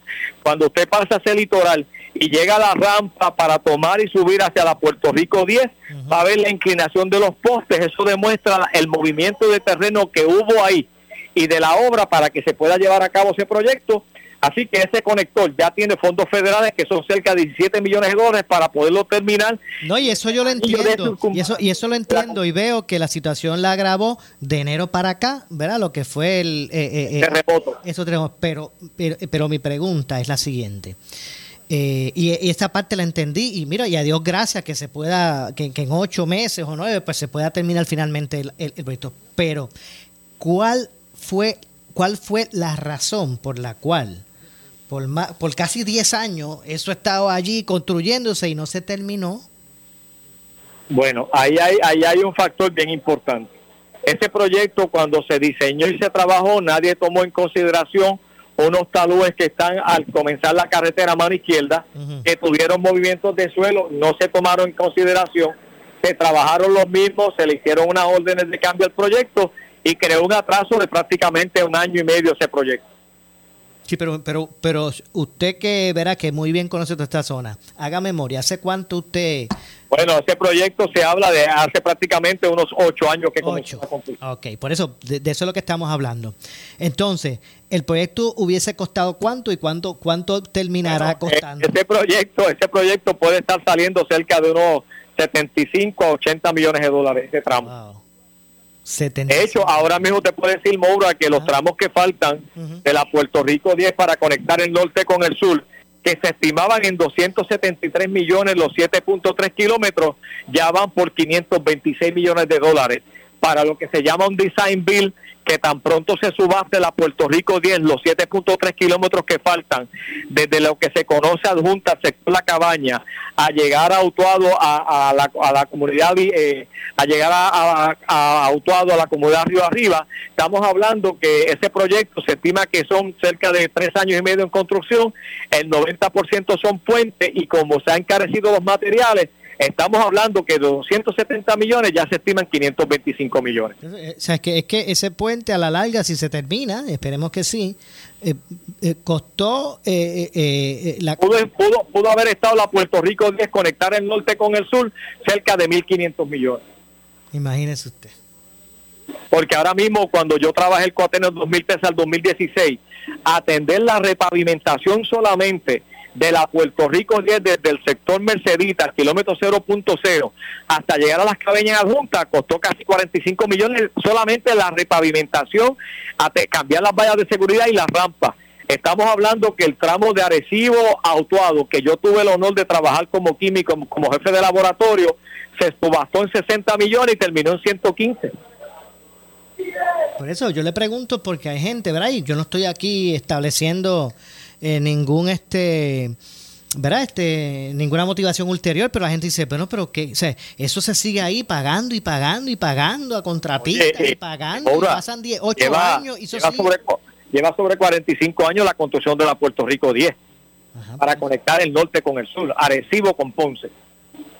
Speaker 3: cuando usted pasa ese litoral y llega a la rampa para tomar y subir hacia la Puerto Rico 10, va a ver la inclinación de los postes, eso demuestra el movimiento de terreno que hubo ahí y de la obra para que se pueda llevar a cabo ese proyecto. Así que ese conector ya tiene fondos federales que son cerca de 17 millones de dólares para poderlo terminar.
Speaker 2: No, y eso yo lo entiendo. Y eso, y eso lo entiendo y veo que la situación la agravó de enero para acá, ¿verdad? Lo que fue el eh, eh, eh,
Speaker 3: Terremoto.
Speaker 2: Eso tenemos. Pero, pero, pero mi pregunta es la siguiente. Eh, y, y esta parte la entendí y mira, y a Dios gracias que se pueda, que, que en ocho meses o nueve, pues se pueda terminar finalmente el, el- el proyecto. Pero, ¿cuál fue, ¿cuál fue la razón por la cual por, ma- por casi 10 años eso ha estado allí construyéndose y no se terminó?
Speaker 3: Bueno, ahí hay, ahí hay un factor bien importante. Ese proyecto cuando se diseñó y se trabajó, nadie tomó en consideración unos talúes que están al comenzar la carretera a mano izquierda, que tuvieron movimientos de suelo, no se tomaron en consideración, se trabajaron los mismos, se le hicieron unas órdenes de cambio al proyecto y creó un atraso de prácticamente un año y medio ese proyecto.
Speaker 2: Sí, pero, pero, pero usted que verá que muy bien conoce toda esta zona, haga memoria, ¿hace cuánto usted...
Speaker 3: Bueno, ese proyecto se habla de hace prácticamente unos ocho años que comenzó a construir.
Speaker 2: Ok, por eso, de, de eso es lo que estamos hablando. Entonces, ¿el proyecto hubiese costado cuánto y cuánto, cuánto terminará costando?
Speaker 3: Ese proyecto, ese proyecto puede estar saliendo cerca de unos 75 a 80 millones de dólares ese tramo. De hecho, ahora mismo te puede decir, Moura, que los tramos que faltan de la Puerto Rico 10 para conectar el norte con el sur, que se estimaban en 273 millones los 7.3 kilómetros, ya van por 526 millones de dólares para lo que se llama un design bill que tan pronto se subaste la Puerto Rico 10, los 7.3 kilómetros que faltan, desde lo que se conoce adjunta sector La Cabaña, a llegar a Utuado, a, a la, a la comunidad, eh, a llegar a, a, Utuado, a la comunidad Río Arriba, estamos hablando que ese proyecto se estima que son cerca de tres años y medio en construcción, el 90% son puentes y como se han encarecido los materiales, estamos hablando que de 270 millones ya se estiman 525 millones.
Speaker 2: Eh, O sea, es que, es que ese puente a la larga, si se termina, esperemos que sí, eh, eh, costó eh, la...
Speaker 3: Pudo, pudo, pudo haber estado la Puerto Rico 10 conectar el norte con el sur cerca de 1.500 millones.
Speaker 2: Imagínese usted.
Speaker 3: Porque ahora mismo cuando yo trabajé el cuatenio 2013 al 2016, atender la repavimentación solamente de la Puerto Rico 10 desde el sector Mercedita, al kilómetro 0.0, hasta llegar a las cabañas adjuntas, costó casi 45 millones solamente la repavimentación, ate- cambiar las vallas de seguridad y las rampas. Estamos hablando que el tramo de Arecibo a que yo tuve el honor de trabajar como químico, como, como jefe de laboratorio, se subastó en 60 millones y terminó en 115.
Speaker 2: Por eso yo le pregunto porque hay gente, ¿verdad? Y yo no estoy aquí estableciendo eh, ningún este ¿verdad? Este, ninguna motivación ulterior, pero la gente dice, bueno, pero que, o sea, eso se sigue ahí pagando y pagando y pagando a contratistas
Speaker 3: Oye,
Speaker 2: y
Speaker 3: eh,
Speaker 2: pagando, y pasan 10, 8
Speaker 3: lleva,
Speaker 2: años y eso
Speaker 3: lleva
Speaker 2: sigue.
Speaker 3: sobre, lleva sobre 45 años la construcción de la Puerto Rico 10 para conectar el norte con el sur, Arecibo con Ponce.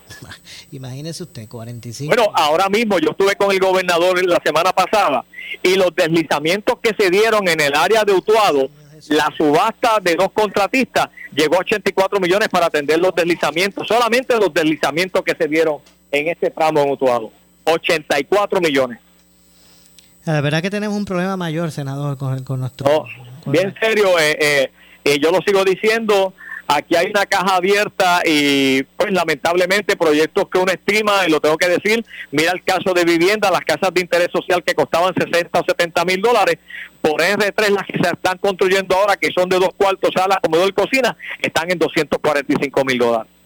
Speaker 2: Imagínese usted, 45.
Speaker 3: Bueno, ahora mismo yo estuve con el gobernador la semana pasada y los deslizamientos que se dieron en el área de Utuado, la subasta de dos contratistas llegó a 84 millones para atender los deslizamientos, solamente los deslizamientos que se dieron en este tramo en Utuado, 84 millones.
Speaker 2: La verdad que tenemos un problema mayor, senador, con, con nuestro...
Speaker 3: No, bien serio, eh, eh, eh, yo lo sigo diciendo, aquí hay una caja abierta y pues lamentablemente proyectos que uno estima, y lo tengo que decir, mira el caso de vivienda, las casas de interés social que costaban 60 o 70 mil dólares, por R3 las que se están construyendo ahora, que son de dos cuartos, sala, comedor cocina, están en 245 mil dólares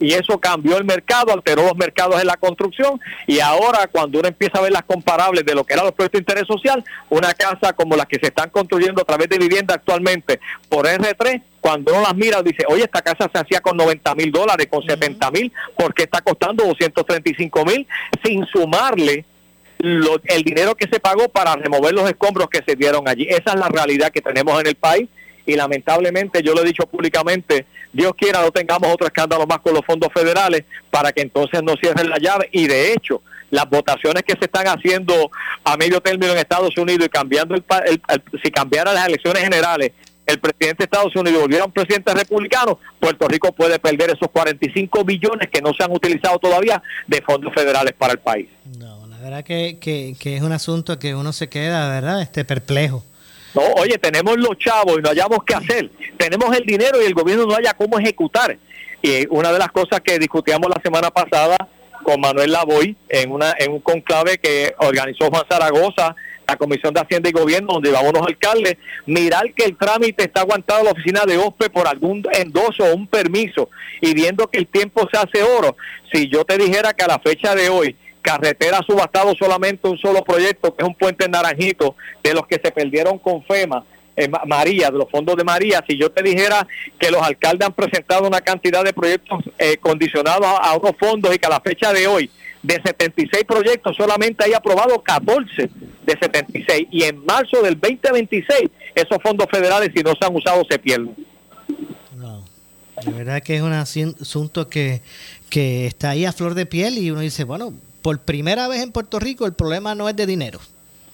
Speaker 3: y eso cambió el mercado, alteró los mercados en la construcción y ahora cuando uno empieza a ver las comparables de lo que eran los proyectos de interés social, una casa como las que se están construyendo a través de vivienda actualmente por R3, cuando uno las mira dice, oye, esta casa se hacía con 90 mil dólares, con 70 mil, ¿por qué está costando 235 mil? Sin sumarle lo- el dinero que se pagó para remover los escombros que se dieron allí. Esa es la realidad que tenemos en el país y lamentablemente yo lo he dicho públicamente, Dios quiera no tengamos otro escándalo más con los fondos federales para que entonces no cierren la llave y de hecho las votaciones que se están haciendo a medio término en Estados Unidos y cambiando el, el- el- si cambiaran las elecciones generales el presidente de Estados Unidos volviera un presidente republicano, Puerto Rico puede perder esos 45 billones que no se han utilizado todavía de fondos federales para el país.
Speaker 2: La verdad que, que, que es un asunto que uno se queda, ¿verdad? Este perplejo.
Speaker 3: No, oye, tenemos los chavos y no hayamos qué hacer. Tenemos el dinero y el gobierno no haya cómo ejecutar. Y una de las cosas que discutíamos la semana pasada con Manuel Lavoy en, una, en un conclave que organizó Juan Zaragoza, la Comisión de Hacienda y Gobierno, donde iban unos alcaldes, mirar que el trámite está aguantado en la oficina de OSPE por algún endoso o un permiso y viendo que el tiempo se hace oro. Si yo te dijera que a la fecha de hoy, carretera ha subastado solamente un solo proyecto, que es un puente en Naranjito, de los que se perdieron con FEMA, eh, Ma- María, de los fondos de María, si yo te dijera que los alcaldes han presentado una cantidad de proyectos eh, condicionados a, unos fondos y que a la fecha de hoy, de 76 proyectos, solamente hay aprobado 14 de 76 y en marzo del 2026 esos fondos federales si no se han usado se pierden.
Speaker 2: No, de verdad que es un asunto que, que está ahí a flor de piel y uno dice, bueno, por primera vez en Puerto Rico el problema no es de dinero,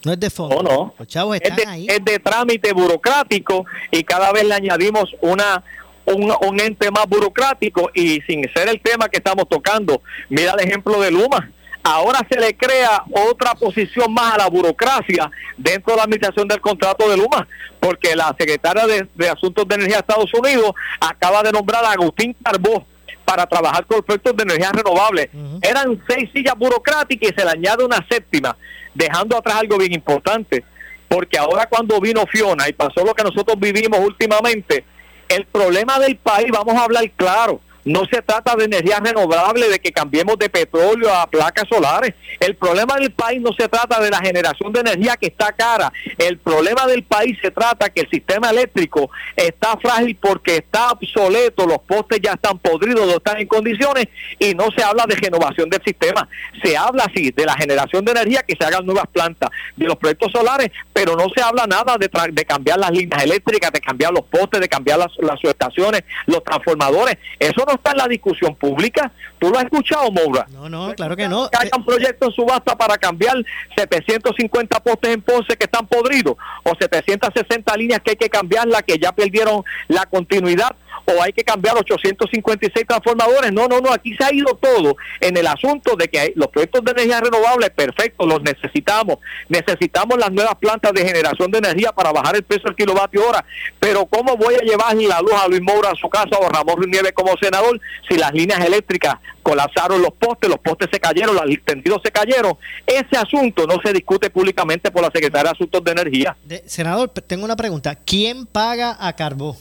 Speaker 2: no es de fondo.
Speaker 3: No, no.
Speaker 2: Los chavos
Speaker 3: es
Speaker 2: están
Speaker 3: de,
Speaker 2: ahí.
Speaker 3: es de trámite burocrático y cada vez le añadimos una un, un ente más burocrático y sin ser el tema que estamos tocando. Mira el ejemplo de Luma. Ahora se le crea otra posición más a la burocracia dentro de la administración del contrato de Luma, porque la secretaria de, de Asuntos de Energía de Estados Unidos acaba de nombrar a Agustín Carbó para trabajar con proyectos de energía renovable. Eran seis sillas burocráticas y se le añade una séptima, dejando atrás algo bien importante, porque ahora cuando vino Fiona y pasó lo que nosotros vivimos últimamente, el problema del país, vamos a hablar claro, no se trata de energía renovable, de que cambiemos de petróleo a placas solares. El problema del país no se trata de la generación de energía que está cara. El problema del país se trata que el sistema eléctrico está frágil porque está obsoleto, los postes ya están podridos, no están en condiciones y no se habla de renovación del sistema. Se habla sí de la generación de energía, que se hagan nuevas plantas, de los proyectos solares, pero no se habla nada de, de cambiar las líneas eléctricas, de cambiar los postes, de cambiar las, las subestaciones, los transformadores. Eso no está en la discusión pública. ¿Tú lo has escuchado, Moura?
Speaker 2: No, no, claro que no.
Speaker 3: Que haya un proyecto en subasta para cambiar 750 postes en Ponce que están podridos o 760 líneas que hay que cambiarlas que ya perdieron la continuidad o hay que cambiar 856 transformadores. No, no, no, aquí se ha ido todo en el asunto de que los proyectos de energía renovable, perfecto, los necesitamos. Necesitamos las nuevas plantas de generación de energía para bajar el precio del kilovatio hora. Pero ¿cómo voy a llevar la luz a Luis Moura a su casa o a Ramón Nieves como senador si las líneas eléctricas colapsaron los postes, los postes se cayeron, los tendidos se cayeron? Ese asunto no se discute públicamente por la Secretaría de Asuntos de Energía.
Speaker 2: Senador, tengo una pregunta. ¿Quién paga a Carbó?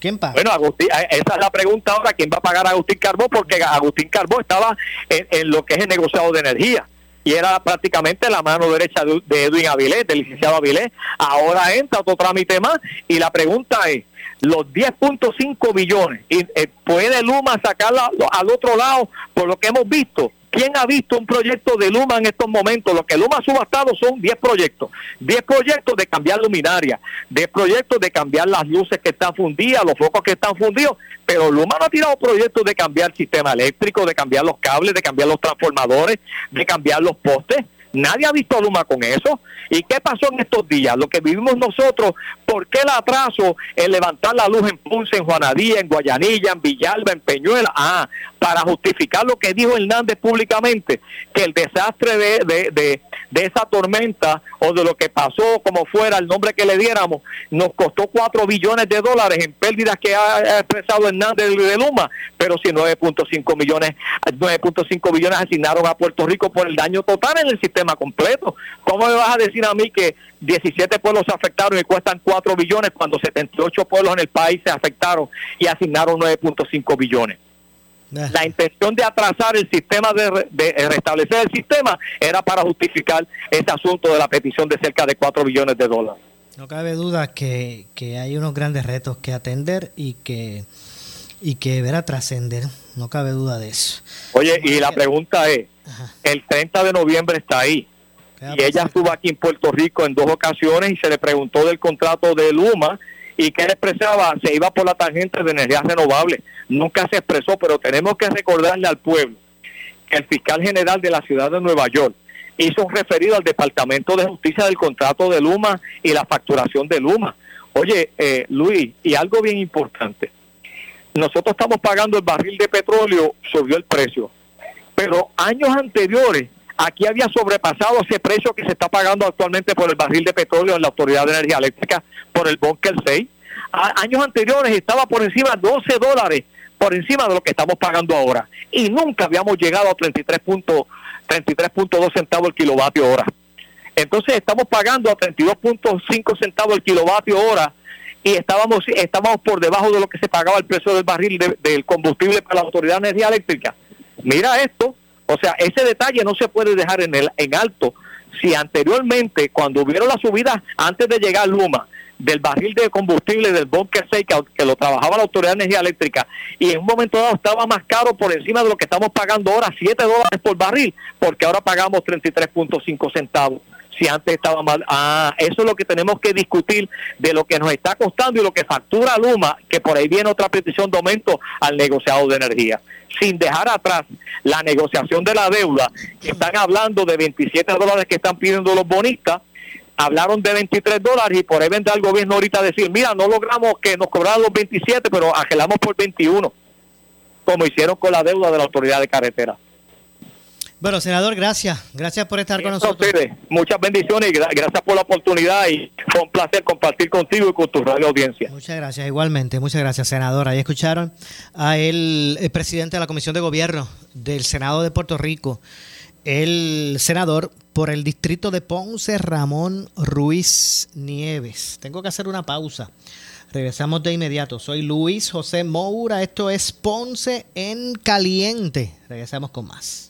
Speaker 2: ¿Quién paga?
Speaker 3: Bueno, Agustín, eh, esa es la pregunta ahora, ¿quién va a pagar a Agustín Carbó? Porque Agustín Carbó estaba en, en lo que es el negociado de energía y era prácticamente la mano derecha de, Edwin Avilés, del licenciado Avilés. Ahora entra otro trámite más y la pregunta es, los 10.5 billones, y, eh, ¿puede Luma sacarla al otro lado por lo que hemos visto? ¿Quién ha visto un proyecto de Luma en estos momentos? Lo que Luma ha subastado son 10 proyectos. 10 proyectos de cambiar luminaria, 10 proyectos de cambiar las luces que están fundidas, los focos que están fundidos, pero Luma no ha tirado proyectos de cambiar el sistema eléctrico, de cambiar los cables, de cambiar los transformadores, de cambiar los postes. Nadie ha visto a Luma con eso. ¿Y qué pasó en estos días? Lo que vivimos nosotros, ¿por qué el atraso en levantar la luz en Ponce, en Juanadía, en Guayanilla, en Villalba, en Peñuela? Ah, para justificar lo que dijo Hernández públicamente, que el desastre de, de, de, de esa tormenta o de lo que pasó, como fuera el nombre que le diéramos, nos costó 4 billones de dólares en pérdidas que ha expresado Hernández de Luma, pero si 9.5 millones, 9.5 billones asignaron a Puerto Rico por el daño total en el sistema completo. ¿Cómo me vas a decir a mí que 17 pueblos se afectaron y cuestan 4 billones cuando 78 pueblos en el país se afectaron y asignaron 9.5 billones? La intención de atrasar el sistema, de, re- de restablecer el sistema, era para justificar ese asunto de la petición de cerca de 4 billones de dólares.
Speaker 2: No cabe duda que, que hay unos grandes retos que atender y que y que ver a trascender. No cabe duda de eso.
Speaker 3: Oye, y la pregunta es, el 30 de noviembre está ahí. Y ella estuvo aquí en Puerto Rico en dos ocasiones y se le preguntó del contrato de Luma y que él expresaba, se iba por la tangente de energía renovable. Nunca se expresó, pero tenemos que recordarle al pueblo que el fiscal general de la ciudad de Nueva York hizo un referido al Departamento de Justicia del contrato de Luma y la facturación de Luma. Oye, eh, Luis, y algo bien importante, nosotros estamos pagando el barril de petróleo, subió el precio, pero años anteriores aquí había sobrepasado ese precio que se está pagando actualmente por el barril de petróleo en la Autoridad de Energía Eléctrica por el Bunker 6. A- años anteriores estaba por encima de 12 dólares por encima de lo que estamos pagando ahora. Y nunca habíamos llegado a 33 punto- 33.2 centavos el kilovatio hora. Entonces estamos pagando a 32.5 centavos el kilovatio hora y estábamos estábamos por debajo de lo que se pagaba el precio del barril de- del combustible para la Autoridad de Energía Eléctrica. Mira esto, o sea, ese detalle no se puede dejar en, el, en alto. Si anteriormente, cuando hubieron la subida antes de llegar Luma, del barril de combustible del bunker 6 que, que lo trabajaba la Autoridad de Energía Eléctrica y en un momento dado estaba más caro por encima de lo que estamos pagando ahora, 7 dólares por barril, porque ahora pagamos 33.5 centavos. Si antes estaba mal, ah, eso es lo que tenemos que discutir de lo que nos está costando y lo que factura Luma, que por ahí viene otra petición de aumento al negociado de energía. Sin dejar atrás la negociación de la deuda, están hablando de 27 dólares que están pidiendo los bonistas, hablaron de 23 dólares y por ahí vendrá el gobierno ahorita a decir, mira, no logramos que nos cobraran los 27, pero angelamos por 21, como hicieron con la deuda de la autoridad de carretera.
Speaker 2: Bueno, senador, gracias. Gracias por estar con nosotros.
Speaker 3: ustedes, muchas bendiciones y gra- gracias por la oportunidad y fue un placer compartir contigo y con tu radio audiencia.
Speaker 2: Muchas gracias, igualmente. Muchas gracias, senador. Ahí escucharon a el presidente de la Comisión de Gobierno del Senado de Puerto Rico, el senador por el distrito de Ponce, Ramón Ruiz Nieves. Tengo que hacer una pausa. Regresamos de inmediato. Soy Luis José Moura. Esto es Ponce en Caliente. Regresamos con más.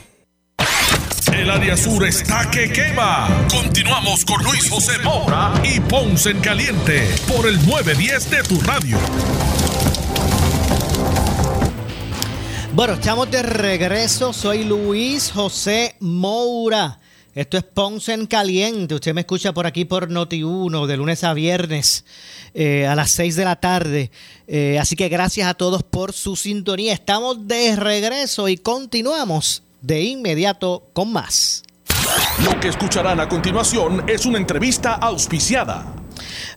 Speaker 1: El área sur está que quema. Continuamos con Luis José Moura y Ponce en Caliente por el 910 de tu radio.
Speaker 2: Bueno, estamos de regreso. Soy Luis José Moura. Esto es Ponce en Caliente. Usted me escucha por aquí por Noti1 de lunes a viernes eh, a las 6 de la tarde. Eh, así que gracias a todos por su sintonía. Estamos de regreso y continuamos de inmediato con más.
Speaker 1: Lo que escucharán a continuación es una entrevista auspiciada.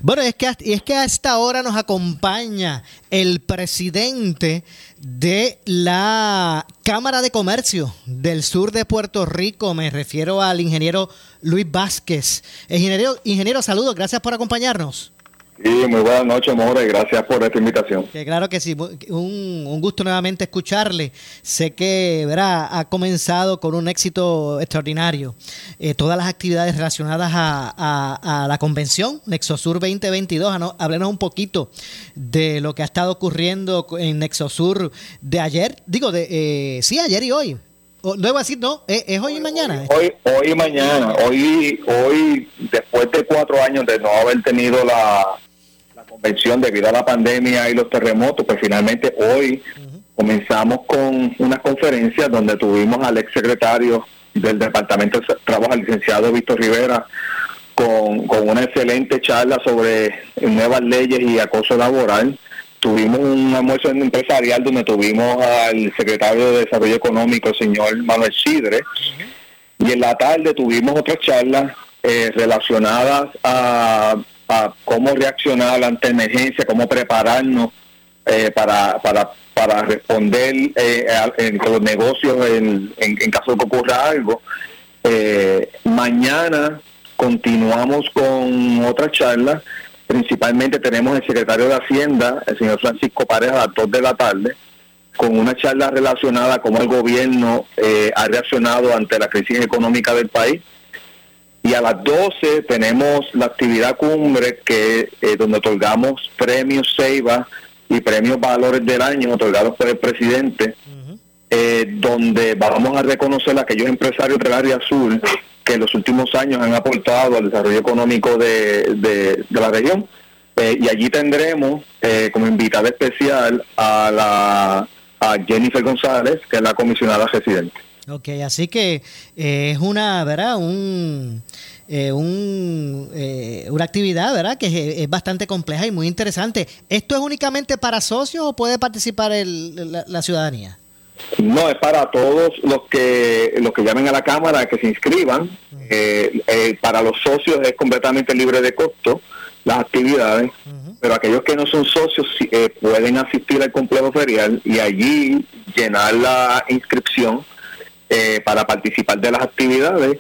Speaker 2: Bueno, es que, y es que a esta hora nos acompaña el presidente de la Cámara de Comercio del sur de Puerto Rico. Me refiero al ingeniero Luis Vázquez. Ingeniero, ingeniero saludos, gracias por acompañarnos.
Speaker 9: Sí, muy buenas noches, More, gracias por esta invitación.
Speaker 2: Que claro que sí, un, un gusto nuevamente escucharle. Sé que verá, ha comenzado con un éxito extraordinario eh, todas las actividades relacionadas a, a- a la convención Nexosur 2022. Ah, no, Háblenos un poquito de lo que ha estado ocurriendo en Nexosur de ayer, digo, de eh, sí, ayer y hoy. O, Debo decir, no, es, es hoy y mañana.
Speaker 9: Hoy, hoy y mañana, hoy, hoy, después de cuatro años de no haber tenido la, la convención debido a la pandemia y los terremotos, pues finalmente hoy comenzamos con una conferencia donde tuvimos al exsecretario del Departamento de Trabajo, al licenciado Víctor Rivera, con, con una excelente charla sobre nuevas leyes y acoso laboral. Tuvimos un almuerzo empresarial donde tuvimos al secretario de Desarrollo Económico, señor Manuel Sidre, y en la tarde tuvimos otras charlas eh, relacionadas a, cómo reaccionar ante emergencia, cómo prepararnos eh, para, para, para responder eh, los negocios en, en- en caso de que ocurra algo. Eh, mañana continuamos con otra charla. Principalmente tenemos el secretario de Hacienda, el señor Francisco Pareja, a las 2 de la tarde, con una charla relacionada a cómo el gobierno eh, ha reaccionado ante la crisis económica del país. Y a las 12 tenemos la actividad cumbre que eh, donde otorgamos premios Ceiba y premios Valores del Año otorgados por el presidente, eh, donde vamos a reconocer a aquellos empresarios del área azul que en los últimos años han aportado al desarrollo económico de, de- la región. Eh, y allí tendremos eh, como invitada especial a la a Jennifer González, que es la comisionada residente.
Speaker 2: Ok, así que eh, es una, ¿verdad? Un, eh, un, eh, una actividad, ¿verdad? Que es, es bastante compleja y muy interesante. ¿Esto es únicamente para socios o puede participar el- la, la ciudadanía?
Speaker 9: No, es para todos los que los que llamen a la Cámara que se inscriban. Eh, eh, para los socios es completamente libre de costo las actividades, pero aquellos que no son socios eh, pueden asistir al complejo ferial y allí llenar la inscripción eh, para participar de las actividades.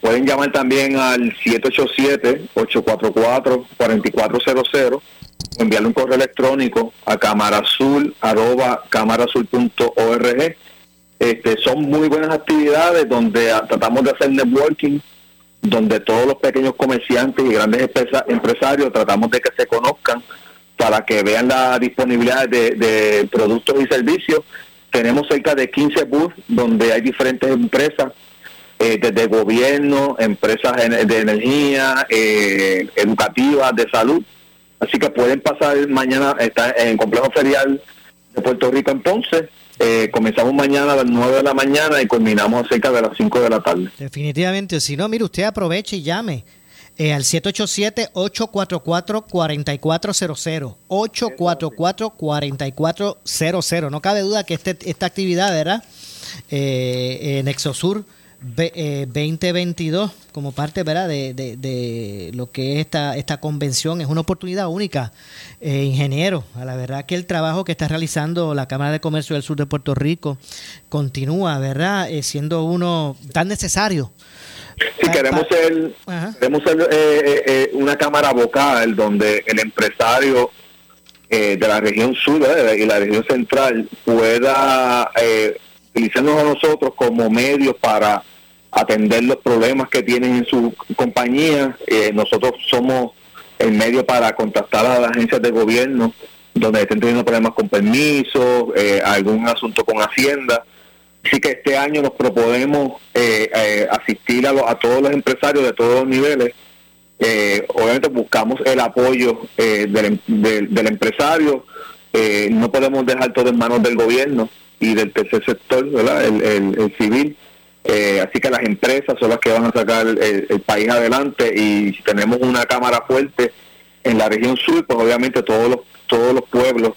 Speaker 9: Pueden llamar también al 787-844-4400 o enviarle un correo electrónico a camarazul arroba camarazul.org. Este, son muy buenas actividades donde tratamos de hacer networking, donde todos los pequeños comerciantes y grandes empresa- empresarios tratamos de que se conozcan para que vean la disponibilidad de, productos y servicios. Tenemos cerca de 15 booths donde hay diferentes empresas, eh, desde gobierno, empresas de energía, eh, educativas, de salud. Así que pueden pasar mañana, está en el complejo ferial de Puerto Rico en Ponce. Eh, comenzamos mañana a las 9 de la mañana y culminamos cerca de las 5 de la tarde.
Speaker 2: Definitivamente. Si no, mire, usted aproveche y llame eh, al 787-844-4400. 844-4400. No cabe duda que este, esta actividad, ¿verdad? Eh, en Exosur ve- eh, 2022, como parte, ¿verdad? De, de- de lo que es esta, esta convención, es una oportunidad única. Eh, ingeniero, a la verdad que el trabajo que está realizando la Cámara de Comercio del Sur de Puerto Rico continúa, ¿verdad? Eh, siendo uno tan necesario.
Speaker 9: Si queremos ser, queremos ser eh, eh, eh, una cámara vocal donde el empresario eh, de la región sur y la región central pueda eh, utilizarnos a nosotros como medios para atender los problemas que tienen en su compañía. Eh, nosotros somos el medio para contactar a las agencias de gobierno donde estén teniendo problemas con permisos, eh, algún asunto con Hacienda. Así que este año nos proponemos eh, eh, asistir a, lo- a todos los empresarios de todos los niveles. Obviamente buscamos el apoyo del, del- del empresario. No podemos dejar todo en manos del gobierno y del tercer sector, ¿verdad? El, el- el civil. Eh, así que las empresas son las que van a sacar el, país adelante y si tenemos una cámara fuerte en la región sur, pues obviamente todos los todos los pueblos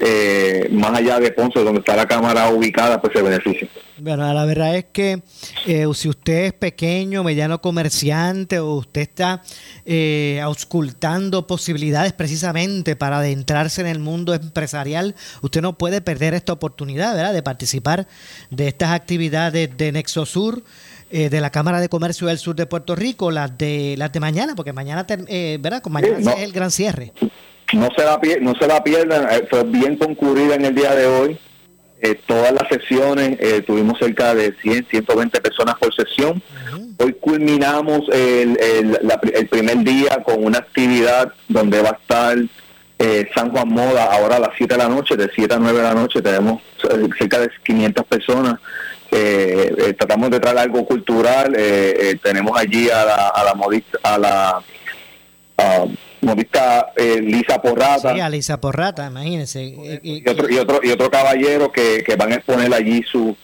Speaker 9: eh, más allá de Ponce, donde está la cámara ubicada, pues se benefician.
Speaker 2: Bueno, la verdad es que eh, si usted es pequeño, mediano comerciante o usted está eh, auscultando posibilidades precisamente para adentrarse en el mundo empresarial, usted no puede perder esta oportunidad, ¿verdad? De participar de estas actividades de Nexo Sur. eh, de la Cámara de Comercio del Sur de Puerto Rico, las de las de mañana, porque mañana, eh, ¿verdad? Con mañana
Speaker 9: Sí, no.
Speaker 2: es el gran cierre.
Speaker 9: No se la no se la pierdan eh, fue bien concurrida en el día de hoy. Eh, todas las sesiones eh, tuvimos cerca de 100 120 personas por sesión. Hoy culminamos el, el, la pri- el primer día con una actividad donde va a estar eh, San Juan Moda ahora a las 7 de la noche de 7 a 9 de la noche. Tenemos cerca de 500 personas. Tratamos de traer algo cultural. Tenemos allí a la, a la modista a la modista eh, Lisa Porrata
Speaker 2: Sí, Alisa Porrata, imagínense. Eh, eh,
Speaker 9: y otro y otro y otro caballero que, que van a exponer allí su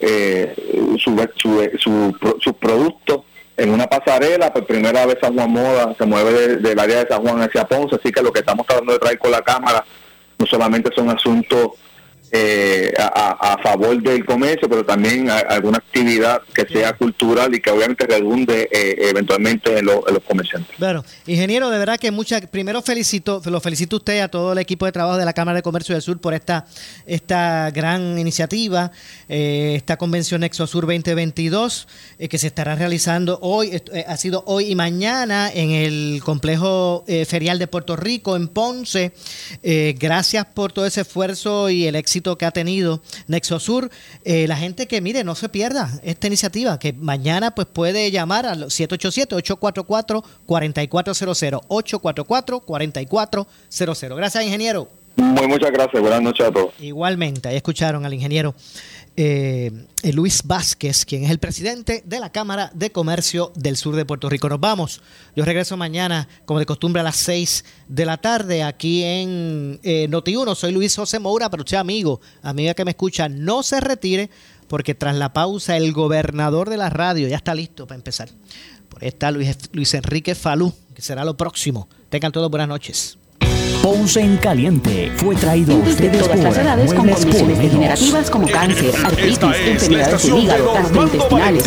Speaker 9: eh, su, su, su, sus productos en una pasarela por primera vez San Juan Moda se mueve de- del área de San Juan hacia Ponce así que lo que estamos tratando de traer con la cámara no solamente son asuntos eh, a, a- favor del comercio pero también a- alguna actividad que sea cultural y que obviamente redunde eh, eventualmente en, lo- en los comerciantes
Speaker 2: Bueno, ingeniero, de verdad que muchas. Primero felicito, lo felicito a usted y a todo el equipo de trabajo de la Cámara de Comercio del Sur por esta, esta gran iniciativa, eh, esta convención Exosur 2022, eh, que se estará realizando hoy, ha sido hoy y mañana en el complejo eh, ferial de Puerto Rico, en Ponce. Gracias por todo ese esfuerzo y el éxito que ha tenido Nexosur. Eh, la gente que, mire, no se pierda esta iniciativa, que mañana pues puede llamar al 787-844-4400. 844-4400. Gracias, ingeniero.
Speaker 9: muy muchas gracias buenas noches a todos
Speaker 2: Igualmente, ahí escucharon al ingeniero eh, eh, Luis Vázquez, quien es el presidente de la Cámara de Comercio del Sur de Puerto Rico. Nos vamos. Yo regreso mañana, como de costumbre, a las 6 de la tarde aquí en eh, Noti1. Soy Luis José Moura, pero usted, amigo, amiga que me escucha, no se retire, porque tras la pausa, el gobernador de la radio ya está listo para empezar Por ahí está Luis, Luis Enrique Falú, que será lo próximo. Tengan todos buenas noches.
Speaker 10: Ponce en Caliente fue traído a ustedes
Speaker 11: todas
Speaker 10: por
Speaker 11: las edades con condiciones degenerativas como cáncer, artritis, enfermedades del hígado, gastrointestinales.